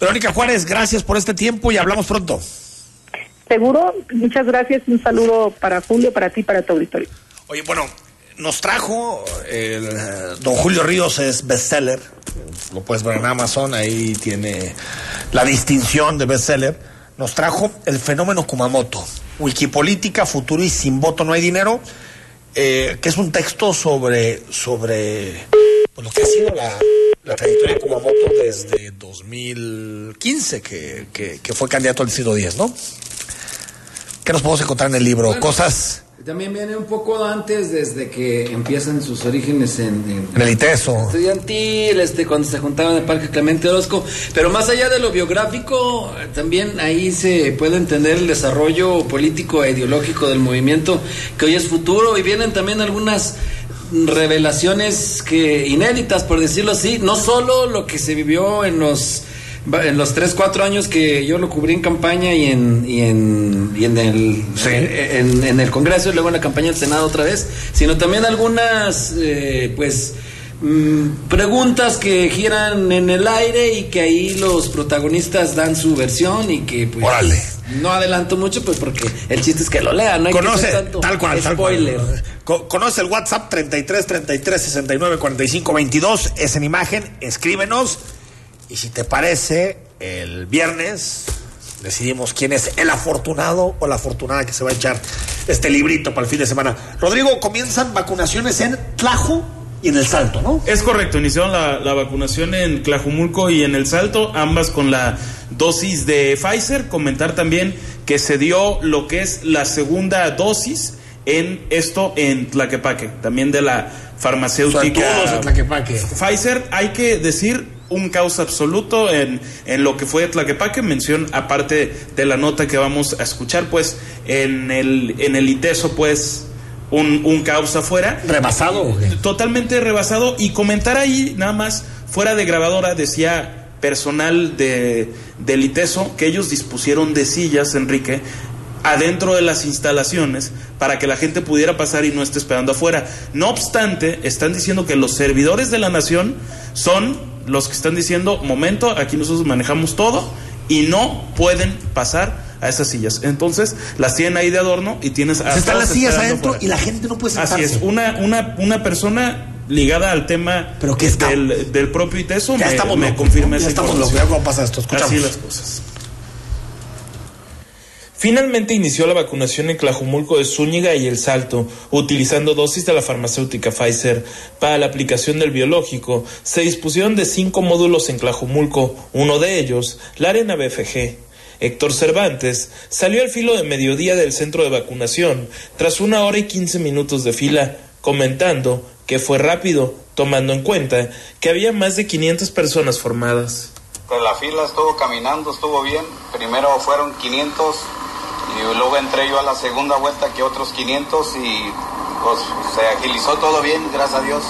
Verónica Juárez, gracias por este tiempo y hablamos pronto. Seguro, muchas gracias. Un saludo para Julio, para ti, para tu auditorio. Oye, bueno, nos trajo el eh, Don Julio Ríos es bestseller. Lo puedes ver en Amazon, ahí tiene la distinción de bestseller. Nos trajo el fenómeno Kumamoto, Wikipolítica, futuro y sin voto no hay dinero, eh, que es un texto sobre, sobre pues, lo que ha sido la la trayectoria de Kumamoto desde 2015, que, que, fue candidato al siglo X, ¿no? ¿Qué nos podemos encontrar en el libro? Cosas... También viene un poco antes, desde que empiezan sus orígenes en, en, el ITESO. Estudiantil, este, cuando se juntaban en el Parque Clemente Orozco. Pero más allá de lo biográfico, también ahí se puede entender el desarrollo político e ideológico del movimiento que hoy es futuro. Y vienen también algunas revelaciones que inéditas, por decirlo así, no solo lo que se vivió en los en los tres, cuatro años que yo lo cubrí en campaña y en, y en, y en el en, en, el Congreso y luego en la campaña del Senado otra vez, sino también algunas eh, pues mm, preguntas que giran en el aire y que ahí los protagonistas dan su versión y que pues Órale. No adelanto mucho pues porque el chiste es que lo lean, no hay Conoce, que tanto tal cual, tal spoiler. cual. Co- Conoce el WhatsApp 33 33 69 45 22. Es en imagen, escríbenos. Y si te parece, el viernes decidimos quién es el afortunado o la afortunada que se va a echar este librito para el fin de semana. Rodrigo, comienzan vacunaciones en Tlajo y en El Salto, ¿no? Es correcto, iniciaron la, la vacunación en Tlajumulco y en El Salto, ambas con la dosis de Pfizer. Comentar también que se dio lo que es la segunda dosis en esto en Tlaquepaque, también de la farmacéutica. En Tlaquepaque. Pfizer, hay que decir un caos absoluto en, en lo que fue Tlaquepaque, mención aparte de la nota que vamos a escuchar, pues en el, en el ITESO, pues un, un caos afuera. ¿Rebasado? Totalmente rebasado. Y comentar ahí, nada más, fuera de grabadora, decía personal de, del ITESO que ellos dispusieron de sillas, Enrique, adentro de las instalaciones para que la gente pudiera pasar y no esté esperando afuera. No obstante, están diciendo que los servidores de la nación son los que están diciendo, momento, aquí nosotros manejamos todo y no pueden pasar a esas sillas. Entonces, las tienen ahí de adorno y tienes a Están las sillas adentro y la gente no puede sentarse. Así es, una, una, una persona ligada al tema del, del propio ITESO Ya me, estamos me locos, confirma ¿no? Ya estamos locos, ya cómo pasa esto, escuchamos. Así las cosas. Finalmente inició la vacunación en Tlajumulco de Zúñiga y El Salto, utilizando dosis de la farmacéutica Pfizer. Para la aplicación del biológico, se dispusieron de cinco módulos en Tlajumulco, uno de ellos, la Arena BFG. Héctor Cervantes salió al filo de mediodía del centro de vacunación, tras una hora y quince minutos de fila, comentando que fue rápido, tomando en cuenta que había más de 500 personas formadas. Pues la fila estuvo caminando, estuvo bien. Primero fueron 500 y luego entré yo a la segunda vuelta que otros 500 y pues se agilizó todo bien, gracias a Dios.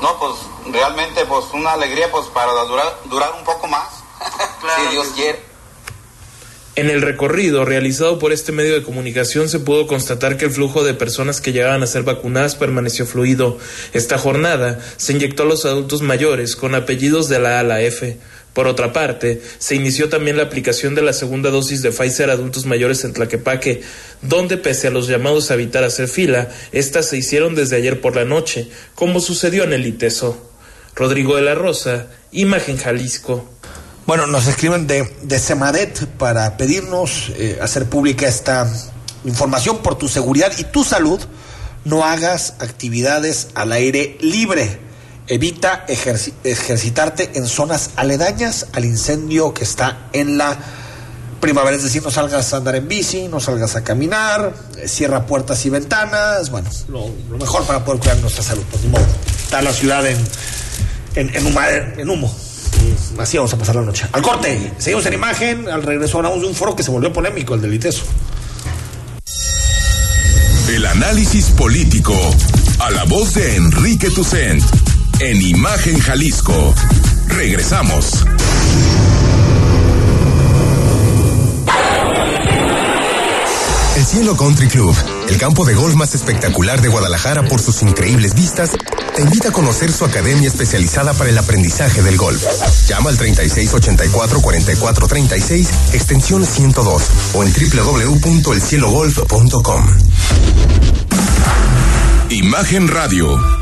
No, pues realmente pues una alegría pues para durar, durar un poco más, si Dios quiere. En el recorrido realizado por este medio de comunicación se pudo constatar que el flujo de personas que llegaban a ser vacunadas permaneció fluido. Esta jornada se inyectó a los adultos mayores con apellidos de la A a la F. Por otra parte, se inició también la aplicación de la segunda dosis de Pfizer a adultos mayores en Tlaquepaque, donde pese a los llamados a evitar hacer fila, estas se hicieron desde ayer por la noche, como sucedió en el ITESO. Rodrigo de la Rosa, Imagen Jalisco. Bueno, nos escriben de, de Semadet para pedirnos eh, hacer pública esta información por tu seguridad y tu salud. No hagas actividades al aire libre. Evita ejerci- ejercitarte en zonas aledañas al incendio que está en la primavera. Es decir, no salgas a andar en bici, no salgas a caminar, eh, cierra puertas y ventanas. Bueno, lo, mejor para poder cuidar nuestra salud. Pues ni modo. Está la ciudad en, en, en humo. Así vamos a pasar la noche. Al corte, seguimos en imagen. Al regreso hablamos de un foro que se volvió polémico, el del ITESO. El análisis político. A la voz de Enrique Tucent. En Imagen Jalisco. Regresamos. El Cielo Country Club, el campo de golf más espectacular de Guadalajara por sus increíbles vistas, te invita a conocer su academia especializada para el aprendizaje del golf. Llama al 3684-4436, extensión 102 o en www.elcielogolf.com. Imagen Radio.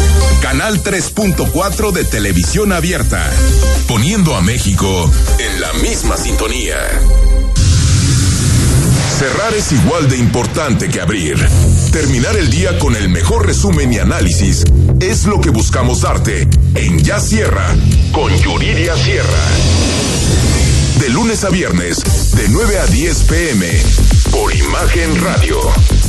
Canal 3.4 de televisión abierta. Poniendo a México en la misma sintonía. Cerrar es igual de importante que abrir. Terminar el día con el mejor resumen y análisis es lo que buscamos darte en Ya Sierra con Yuridia Sierra. De lunes a viernes, de 9 a 10 pm, por Imagen Radio.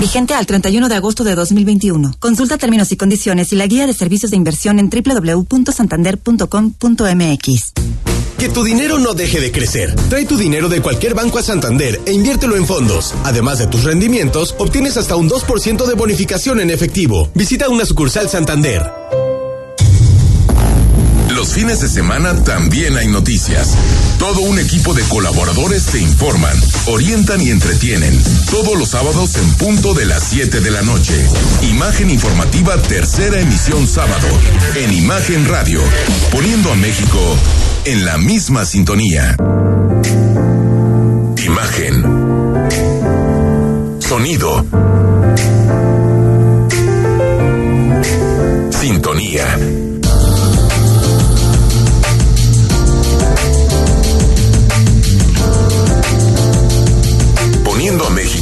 Vigente al 31 de agosto de 2021. Consulta términos y condiciones y la guía de servicios de inversión en www.santander.com.mx. Que tu dinero no deje de crecer. Trae tu dinero de cualquier banco a Santander e inviértelo en fondos. Además de tus rendimientos, obtienes hasta un 2% de bonificación en efectivo. Visita una sucursal Santander. Los fines de semana también hay noticias. Todo un equipo de colaboradores te informan, orientan y entretienen. Todos los sábados en punto de las 7 de la noche. Imagen informativa tercera emisión sábado. En Imagen Radio. Poniendo a México en la misma sintonía. Imagen. Sonido. Sintonía.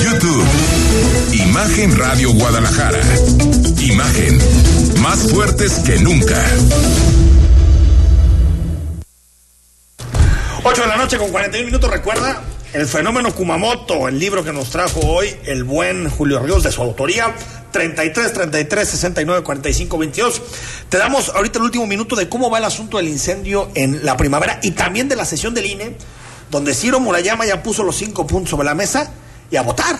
YouTube. Imagen Radio Guadalajara. Imagen. Más fuertes que nunca. 8 de la noche con 41 minutos. Recuerda el fenómeno Kumamoto, el libro que nos trajo hoy el buen Julio Ríos de su autoría. 33 33 69 45 22. Te damos ahorita el último minuto de cómo va el asunto del incendio en la primavera y también de la sesión del INE, donde Ciro Murayama ya puso los cinco puntos sobre la mesa y a votar.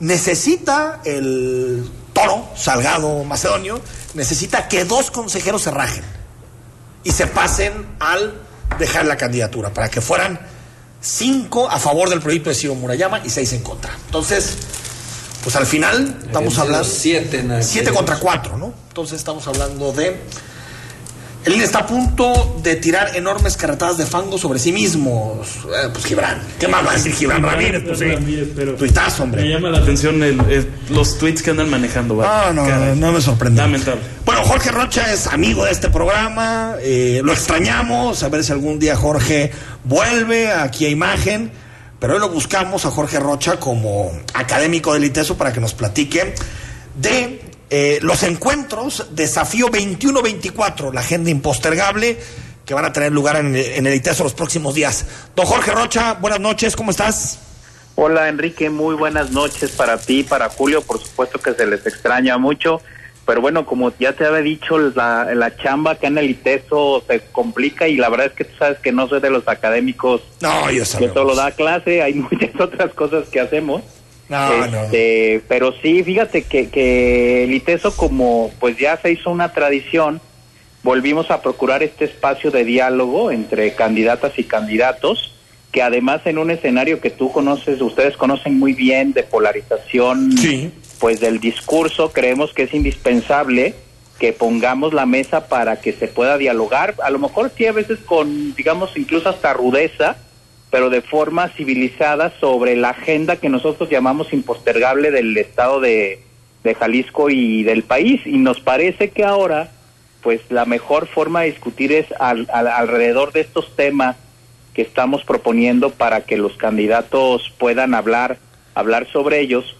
Necesita el toro, Salgado Macedonio, necesita que dos consejeros se rajen y se pasen al dejar la candidatura, para que fueran cinco a favor del proyecto de Ciro Murayama y seis en contra. Entonces, pues al final estamos hablando... Siete, Siete contra cuatro, ¿no? Entonces estamos hablando de... El INE está a punto de tirar enormes carretadas de fango sobre sí mismos. Eh, pues Gibran. ¿Qué más va a decir Gibran Ramírez? Pues sí. pero Tuitazo, hombre. Me llama la atención el- el- los tweets que andan manejando. ¿vale? Ah, no, Caray. no me sorprende. Lamentable. Bueno, Jorge Rocha es amigo de este programa, eh, lo extrañamos, a ver si algún día Jorge vuelve aquí a imagen, pero hoy lo buscamos a Jorge Rocha como académico del ITESO para que nos platique de eh, los encuentros Desafío 21-24, la agenda impostergable que van a tener lugar en, en el ITESO los próximos días. Don Jorge Rocha, buenas noches, ¿cómo estás? Hola Enrique, muy buenas noches para ti, para Julio, por supuesto que se les extraña mucho, pero bueno, como ya te había dicho, la, la chamba acá en el ITESO se complica y la verdad es que tú sabes que no soy de los académicos No, yo que solo da clase, hay muchas otras cosas que hacemos. No, no. Este, Pero sí, fíjate que, que el ITESO como pues ya se hizo una tradición, volvimos a procurar este espacio de diálogo entre candidatas y candidatos, que además en un escenario que tú conoces, ustedes conocen muy bien de polarización, pues del discurso, creemos que es indispensable que pongamos la mesa para que se pueda dialogar, a lo mejor sí a veces con, digamos, incluso hasta rudeza, pero de forma civilizada sobre la agenda que nosotros llamamos impostergable del estado de, de Jalisco y del país. Y nos parece que ahora, pues la mejor forma de discutir es al- al- alrededor de estos temas que estamos proponiendo para que los candidatos puedan hablar, hablar sobre ellos,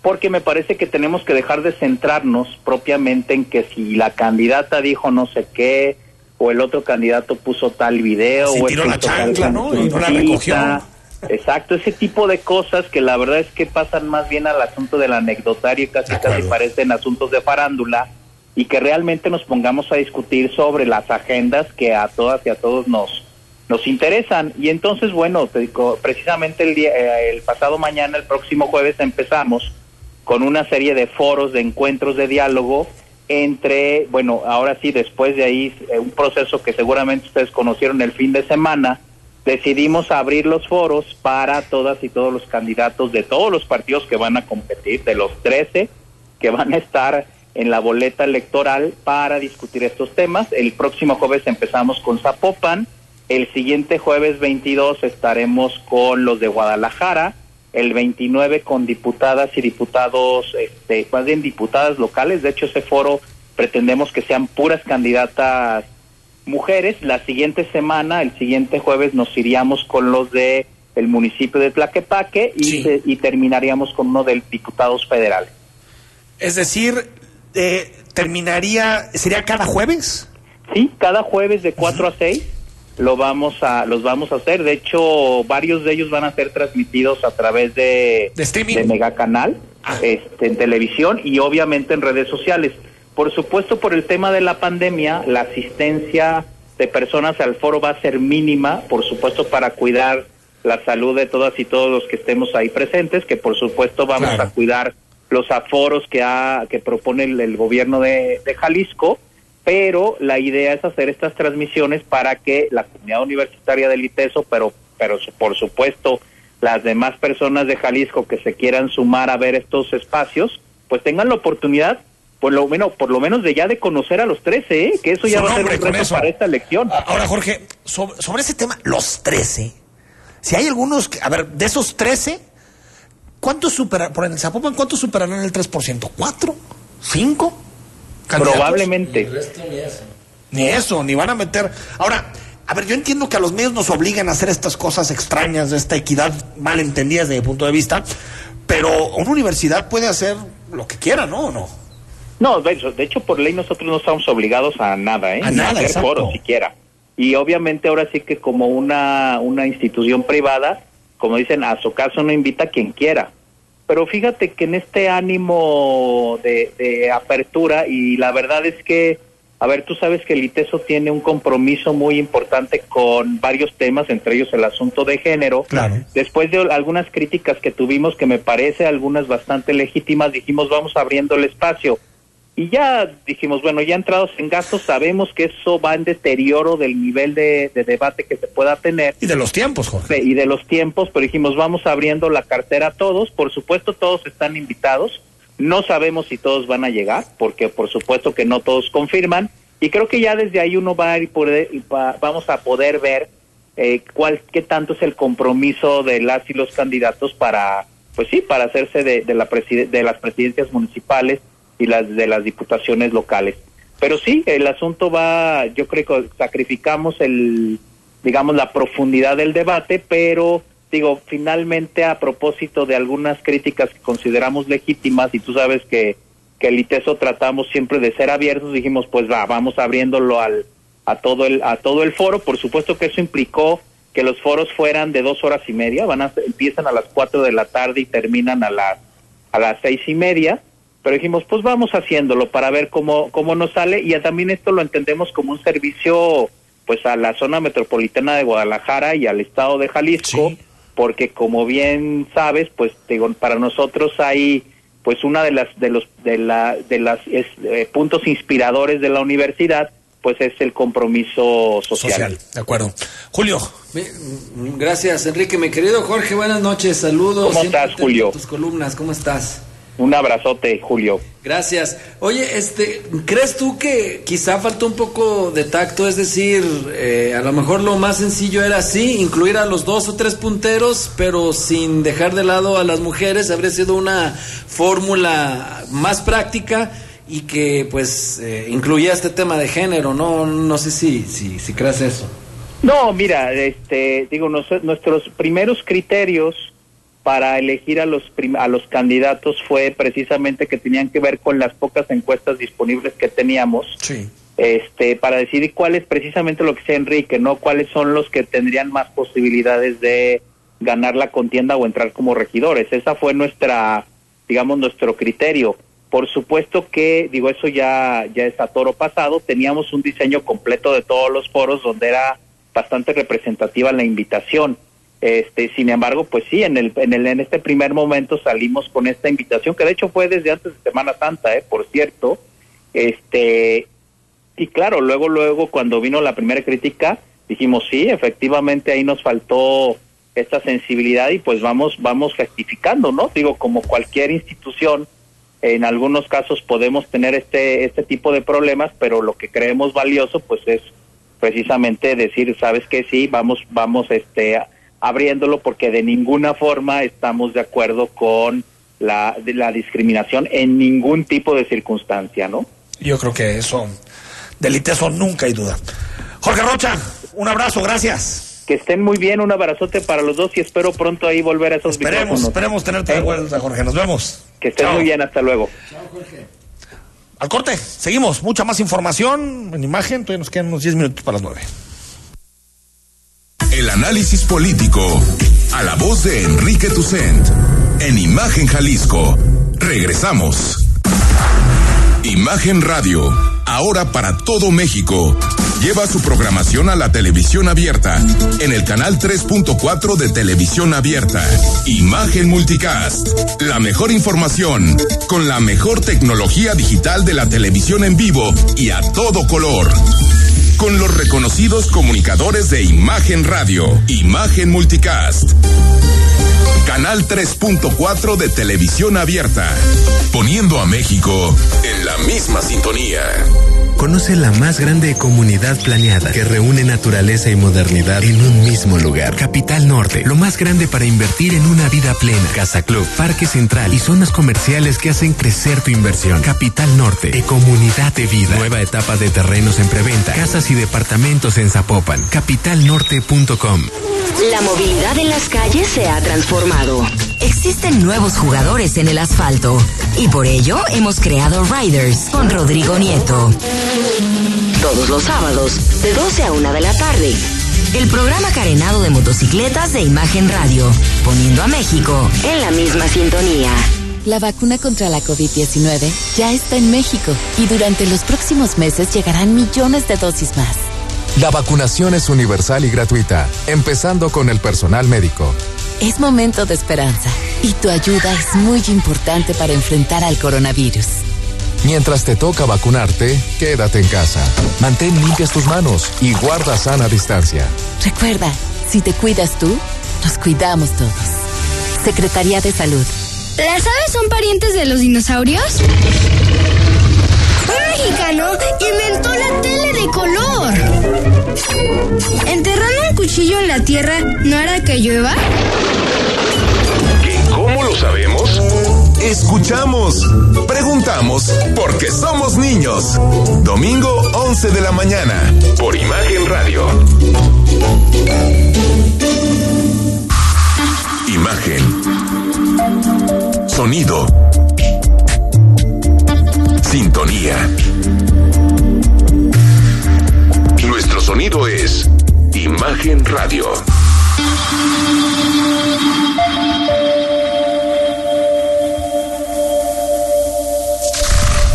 porque me parece que tenemos que dejar de centrarnos propiamente en que si la candidata dijo no sé qué, o el otro candidato puso tal video, o tiró la chancla, ¿no? Y no la recogió. Exacto, ese tipo de cosas que la verdad es que pasan más bien al asunto del anecdotario y casi casi parecen asuntos de farándula y que realmente nos pongamos a discutir sobre las agendas que a todas y a todos nos nos interesan y entonces bueno te digo, precisamente el día eh, el pasado mañana el próximo jueves empezamos con una serie de foros de encuentros de diálogo entre bueno ahora sí después de ahí eh, un proceso que seguramente ustedes conocieron el fin de semana decidimos abrir los foros para todas y todos los candidatos de todos los partidos que van a competir, de los 13 que van a estar en la boleta electoral para discutir estos temas. El próximo jueves empezamos con Zapopan, el siguiente jueves 22 estaremos con los de Guadalajara el 29 con diputadas y diputados, este, más bien diputadas locales. De hecho, ese foro pretendemos que sean puras candidatas mujeres. La siguiente semana, el siguiente jueves, nos iríamos con los de el municipio de Tlaquepaque y, se- y terminaríamos con uno de diputados federales. Es decir, eh, terminaría, ¿sería cada jueves? Sí, cada jueves de 4 a 6 lo vamos a, los vamos a hacer. De hecho, varios de ellos van a ser transmitidos a través de, de, Megacanal, este, en televisión y obviamente en redes sociales. Por supuesto, por el tema de la pandemia, la asistencia de personas al foro va a ser mínima, por supuesto, para cuidar la salud de todas y todos los que estemos ahí presentes, que por supuesto vamos a cuidar los aforos que, ha, que propone el, el gobierno de, de Jalisco, pero la idea es hacer estas transmisiones para que la comunidad universitaria del ITESO, pero, pero por supuesto las demás personas de Jalisco que se quieran sumar a ver estos espacios, pues tengan la oportunidad, por lo menos, por lo menos de ya de conocer a los 13, ¿eh? que eso ya Su va a ser un reto eso. para esta elección. Ahora, Jorge, sobre, sobre ese tema, los 13. Si hay algunos, que- a ver, de esos 13, ¿cuántos superarán, por en Zapopan, cuántos superarán el 3%? ¿Cuatro? ¿Cinco? Candidatos? Probablemente. Ni eso, ni van a meter. Ahora, a ver, yo entiendo que a los medios nos obligan a hacer estas cosas extrañas, de esta equidad mal entendida desde mi punto de vista, pero una universidad puede hacer lo que quiera, ¿no? ¿O no? No, de hecho, de hecho, por ley nosotros no estamos obligados a nada, ¿eh? A Ni nada, hacer exacto. foros siquiera. Y obviamente ahora sí que como una, una institución privada, como dicen, a su caso no invita a quien quiera. Pero fíjate que en este ánimo de, de apertura, y la verdad es que, a ver, tú sabes que el ITESO tiene un compromiso muy importante con varios temas, entre ellos el asunto de género. Claro. Después de algunas críticas que tuvimos, que me parece algunas bastante legítimas, dijimos vamos abriendo el espacio. Y ya dijimos, bueno, ya entrados en gastos, sabemos que eso va en deterioro del nivel de, de debate que se pueda tener. Y de los tiempos, Jorge. Y de los tiempos, pero dijimos, vamos abriendo la cartera a todos. Por supuesto, todos están invitados. No sabemos si todos van a llegar, porque por supuesto que no todos confirman. Y creo que ya desde ahí uno va a ir poder- y va- vamos a poder ver eh, cuál, qué tanto es el compromiso de las y los candidatos para, pues sí, para hacerse de, de, la preside- de las presidencias municipales y las de las diputaciones locales. Pero sí, el asunto va, yo creo que sacrificamos el, digamos, la profundidad del debate, pero digo, finalmente a propósito de algunas críticas que consideramos legítimas, y tú sabes que, que el ITESO tratamos siempre de ser abiertos, dijimos, pues va, vamos abriéndolo al, a todo el, a todo el foro. Por supuesto que eso implicó que los foros fueran de dos horas y media, van a, empiezan a las cuatro de la tarde y terminan a las, a las seis y media pero dijimos, pues vamos haciéndolo para ver cómo, cómo nos sale y ya también esto lo entendemos como un servicio pues a la zona metropolitana de Guadalajara y al estado de Jalisco, porque como bien sabes, pues digo, para nosotros hay pues una de las de los de la de las es, eh, puntos inspiradores de la universidad, pues es el compromiso social. De acuerdo. Julio. Gracias, Enrique. Mi querido Jorge, buenas noches. Saludos. ¿Cómo Siempre estás, Julio? Tus columnas, ¿cómo estás? Un abrazote, Julio. Gracias. Oye, este, ¿crees tú que quizá faltó un poco de tacto? Es decir, eh, a lo mejor lo más sencillo era así, incluir a los dos o tres punteros, pero sin dejar de lado a las mujeres. Habría sido una fórmula más práctica y que, pues, eh, incluía este tema de género. No, no sé si, si, si crees eso. No, mira, este, digo, nos- nuestros primeros criterios para elegir a los a los candidatos fue precisamente que tenían que ver con las pocas encuestas disponibles que teníamos. Sí. Este, para decidir cuál es precisamente lo que sea Enrique, ¿no? Cuáles son los que tendrían más posibilidades de ganar la contienda o entrar como regidores. Esa fue nuestra, digamos, nuestro criterio. Por supuesto que, digo, eso ya, ya es a toro pasado. Teníamos un diseño completo de todos los foros donde era bastante representativa la invitación. Este, sin embargo, pues sí, en el, en el, en este primer momento salimos con esta invitación, que de hecho fue desde antes de Semana Santa, eh, por cierto. Este, y claro, luego, luego, cuando vino la primera crítica, dijimos, sí, efectivamente ahí nos faltó esta sensibilidad y pues vamos, vamos rectificando, ¿no? Digo, como cualquier institución, en algunos casos podemos tener este, este tipo de problemas, pero lo que creemos valioso, pues es precisamente decir, sabes que sí, vamos, vamos, este, a, abriéndolo porque de ninguna forma estamos de acuerdo con la, de la discriminación en ningún tipo de circunstancia, ¿no? Yo creo que eso, del ITESO nunca hay duda. Jorge Rocha, un abrazo, gracias. Que estén muy bien, un abrazote para los dos y espero pronto ahí volver a esos Esperemos, micrófonos. esperemos tenerte de vuelta, Jorge. Nos vemos. Que estén Chao. muy bien, hasta luego. Al corte, seguimos. Mucha más información en imagen. Todavía nos quedan unos 10 minutos para las 9. El análisis político. A la voz de Enrique Tucent. En Imagen Jalisco. Regresamos. Imagen Radio. Ahora para todo México. Lleva su programación a la televisión abierta. En el canal 3.4 de televisión abierta. Imagen Multicast. La mejor información. Con la mejor tecnología digital de la televisión en vivo y a todo color con los reconocidos comunicadores de Imagen Radio, Imagen Multicast. Canal 3.4 de televisión abierta, poniendo a México en la misma sintonía. Conoce la más grande comunidad planeada que reúne naturaleza y modernidad en un mismo lugar. Capital Norte, lo más grande para invertir en una vida plena. Casa Club, Parque Central y zonas comerciales que hacen crecer tu inversión. Capital Norte, de comunidad de vida. Nueva etapa de terrenos en preventa, casas y departamentos en Zapopan. Capitalnorte.com. La movilidad en las calles se ha transformado. Existen nuevos jugadores en el asfalto y por ello hemos creado Riders con Rodrigo Nieto. Todos los sábados, de 12 a 1 de la tarde. El programa carenado de motocicletas de Imagen Radio, poniendo a México en la misma sintonía. La vacuna contra la COVID-19 ya está en México y durante los próximos meses llegarán millones de dosis más. La vacunación es universal y gratuita, empezando con el personal médico. Es momento de esperanza y tu ayuda es muy importante para enfrentar al coronavirus. Mientras te toca vacunarte, quédate en casa. Mantén limpias tus manos y guarda sana distancia. Recuerda, si te cuidas tú, nos cuidamos todos. Secretaría de Salud. ¿Las aves son parientes de los dinosaurios? Un mexicano inventó la tele de color. ¿Enterrando un cuchillo en la tierra no hará que llueva? ¿Cómo lo sabemos? Escuchamos, preguntamos, porque somos niños. Domingo 11 de la mañana, por Imagen Radio. Imagen. Sonido. Sintonía. Sonido es Imagen Radio.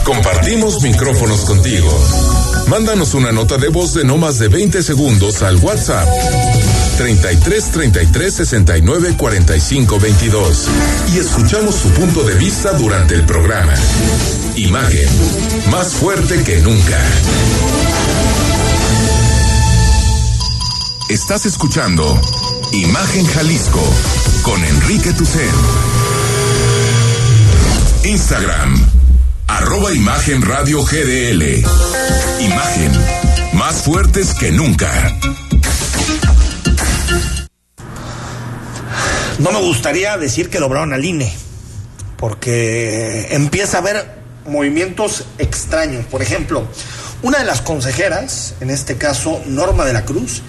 Compartimos micrófonos contigo. Mándanos una nota de voz de no más de 20 segundos al WhatsApp 33 33 69 45 22 y escuchamos su punto de vista durante el programa. Imagen, más fuerte que nunca. Estás escuchando Imagen Jalisco con Enrique Tucen. Instagram, arroba Imagen Radio GDL. Imagen, más fuertes que nunca. No me gustaría decir que lograron al INE, porque empieza a haber movimientos extraños. Por ejemplo, una de las consejeras, en este caso Norma de la Cruz,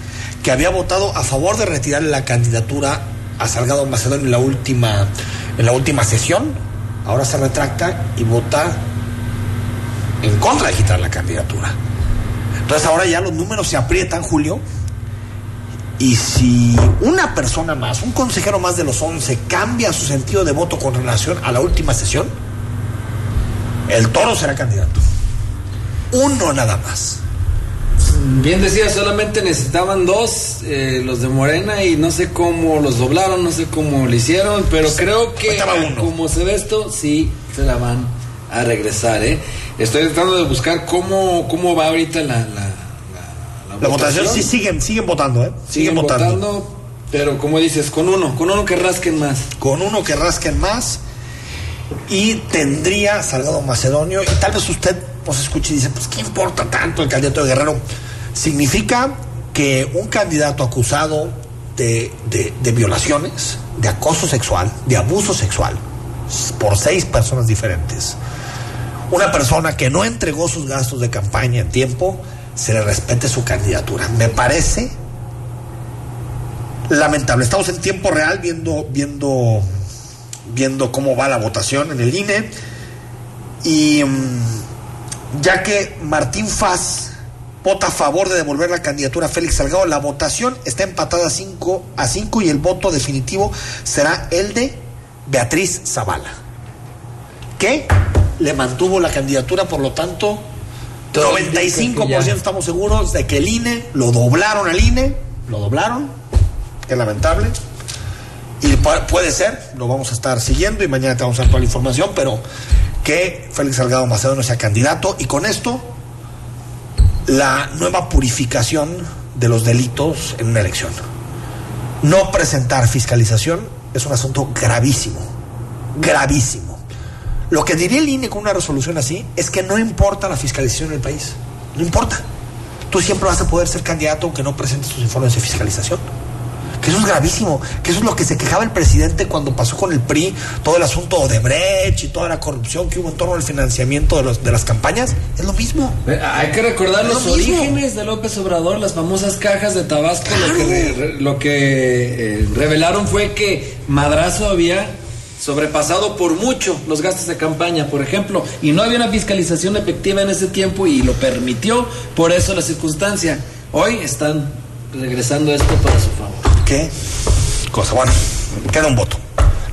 que había votado a favor de retirar la candidatura a Salgado Macedonio en la última, en la última sesión, ahora se retracta y vota en contra de quitar la candidatura. Entonces ahora ya los números se aprietan, Julio, y si una persona más, un consejero más de los 11, cambia su sentido de voto con relación a la última sesión, el toro será candidato. Uno nada más. Bien decía, solamente necesitaban dos, eh, los de Morena, y no sé cómo los doblaron, no sé cómo lo hicieron, pero creo que como se ve esto, sí se la van a regresar. ¿eh? Estoy tratando de buscar cómo, cómo va ahorita la, la, La votación sí siguen, siguen votando, ¿eh? Siguen, votando. pero como dices, con uno, con uno que rasquen más. Con uno que rasquen más. Y tendría Salgado Macedonio, y tal vez usted nos escuche y dice, pues ¿qué importa tanto el candidato de Guerrero? Significa que un candidato acusado de, de- violaciones, de acoso sexual, de abuso sexual por seis personas diferentes. Una persona que no entregó sus gastos de campaña en tiempo, se le respete su candidatura. Me parece lamentable. Estamos en tiempo real viendo, viendo, viendo cómo va la votación en el INE. Y mm, ya que Martín Faz vota a favor de devolver la candidatura a Félix Salgado, la votación está empatada 5 a 5 y el voto definitivo será el de Beatriz Zavala, que le mantuvo la candidatura, por lo tanto, Todo indica que 95% ya. estamos seguros de que el INE, lo doblaron al INE, lo doblaron, qué lamentable. Y pu- puede ser, lo vamos a estar siguiendo y mañana te vamos a dar toda la información, pero que Félix Salgado Macedonio sea candidato y con esto la nueva purificación de los delitos en una elección. No presentar fiscalización es un asunto gravísimo, gravísimo. Lo que diría el INE con una resolución así es que no importa la fiscalización en el país, no importa. Tú siempre vas a poder ser candidato aunque no presentes tus informes de fiscalización. Que eso es gravísimo, que eso es lo que se quejaba el presidente cuando pasó con el PRI, todo el asunto de Brecht y toda la corrupción que hubo en torno al financiamiento de, los, de las campañas. Es lo mismo. Eh, Hay que recordar los lo mismo. orígenes de López Obrador, las famosas cajas de Tabasco. Que, lo que eh, revelaron fue que Madrazo había sobrepasado por mucho los gastos de campaña, por ejemplo, y no había una fiscalización efectiva en ese tiempo y lo permitió, por eso la circunstancia. Hoy están regresando esto para su favor. ¿Qué? Cosa, bueno, queda un voto.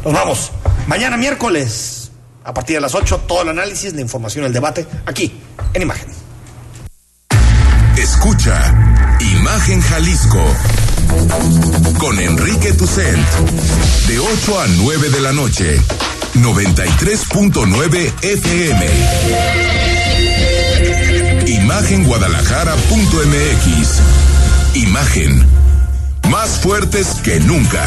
Nos vamos. Mañana miércoles, a partir de las 8, todo el análisis, la información, el debate, aquí, en imagen. Escucha Imagen Jalisco con Enrique Tucent de 8 a 9 de la noche 93.9 FM Imagenguadalajara.mx Imagen más fuertes que nunca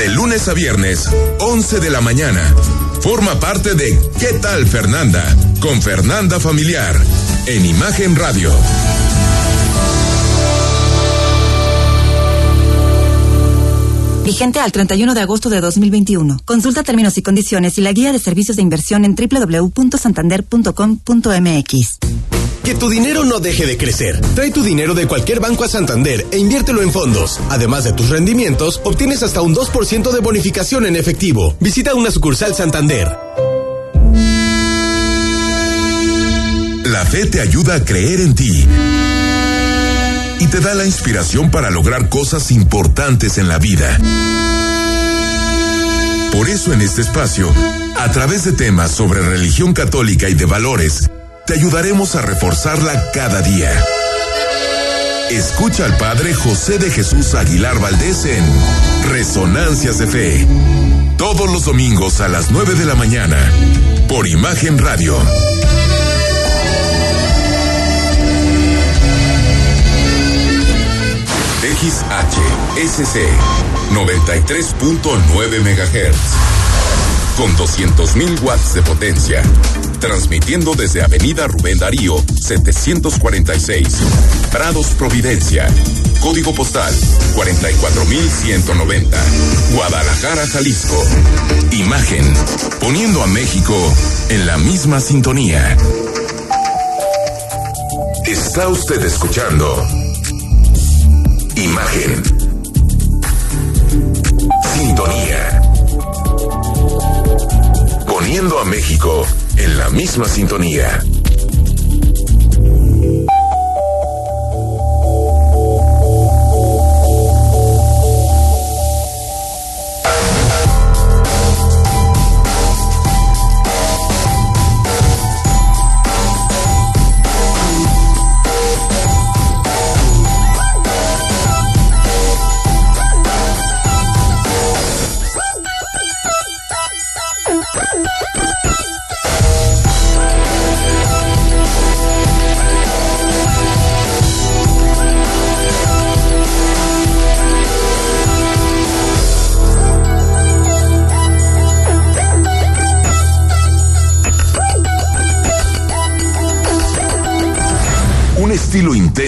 De lunes a viernes, 11 de la mañana. Forma parte de ¿Qué tal Fernanda? Con Fernanda Familiar. En Imagen Radio. Vigente al 31 de agosto de 2021. Consulta términos y condiciones y la guía de servicios de inversión en www.santander.com.mx. Que tu dinero no deje de crecer. Trae tu dinero de cualquier banco a Santander e inviértelo en fondos. Además de tus rendimientos, obtienes hasta un 2% de bonificación en efectivo. Visita una sucursal Santander. La fe te ayuda a creer en ti. Y te da la inspiración para lograr cosas importantes en la vida. Por eso en este espacio, a través de temas sobre religión católica y de valores, te ayudaremos a reforzarla cada día. Escucha al Padre José de Jesús Aguilar Valdés en Resonancias de Fe. Todos los domingos a las 9 de la mañana, por Imagen Radio. XHSC 93.9 MHz con 200.000 watts de potencia, transmitiendo desde Avenida Rubén Darío 746, Prados Providencia, código postal 44190, Guadalajara, Jalisco. Imagen, poniendo a México en la misma sintonía. Está usted escuchando Imagen. Sintonía. Poniendo a México en la misma sintonía. Estilo intenso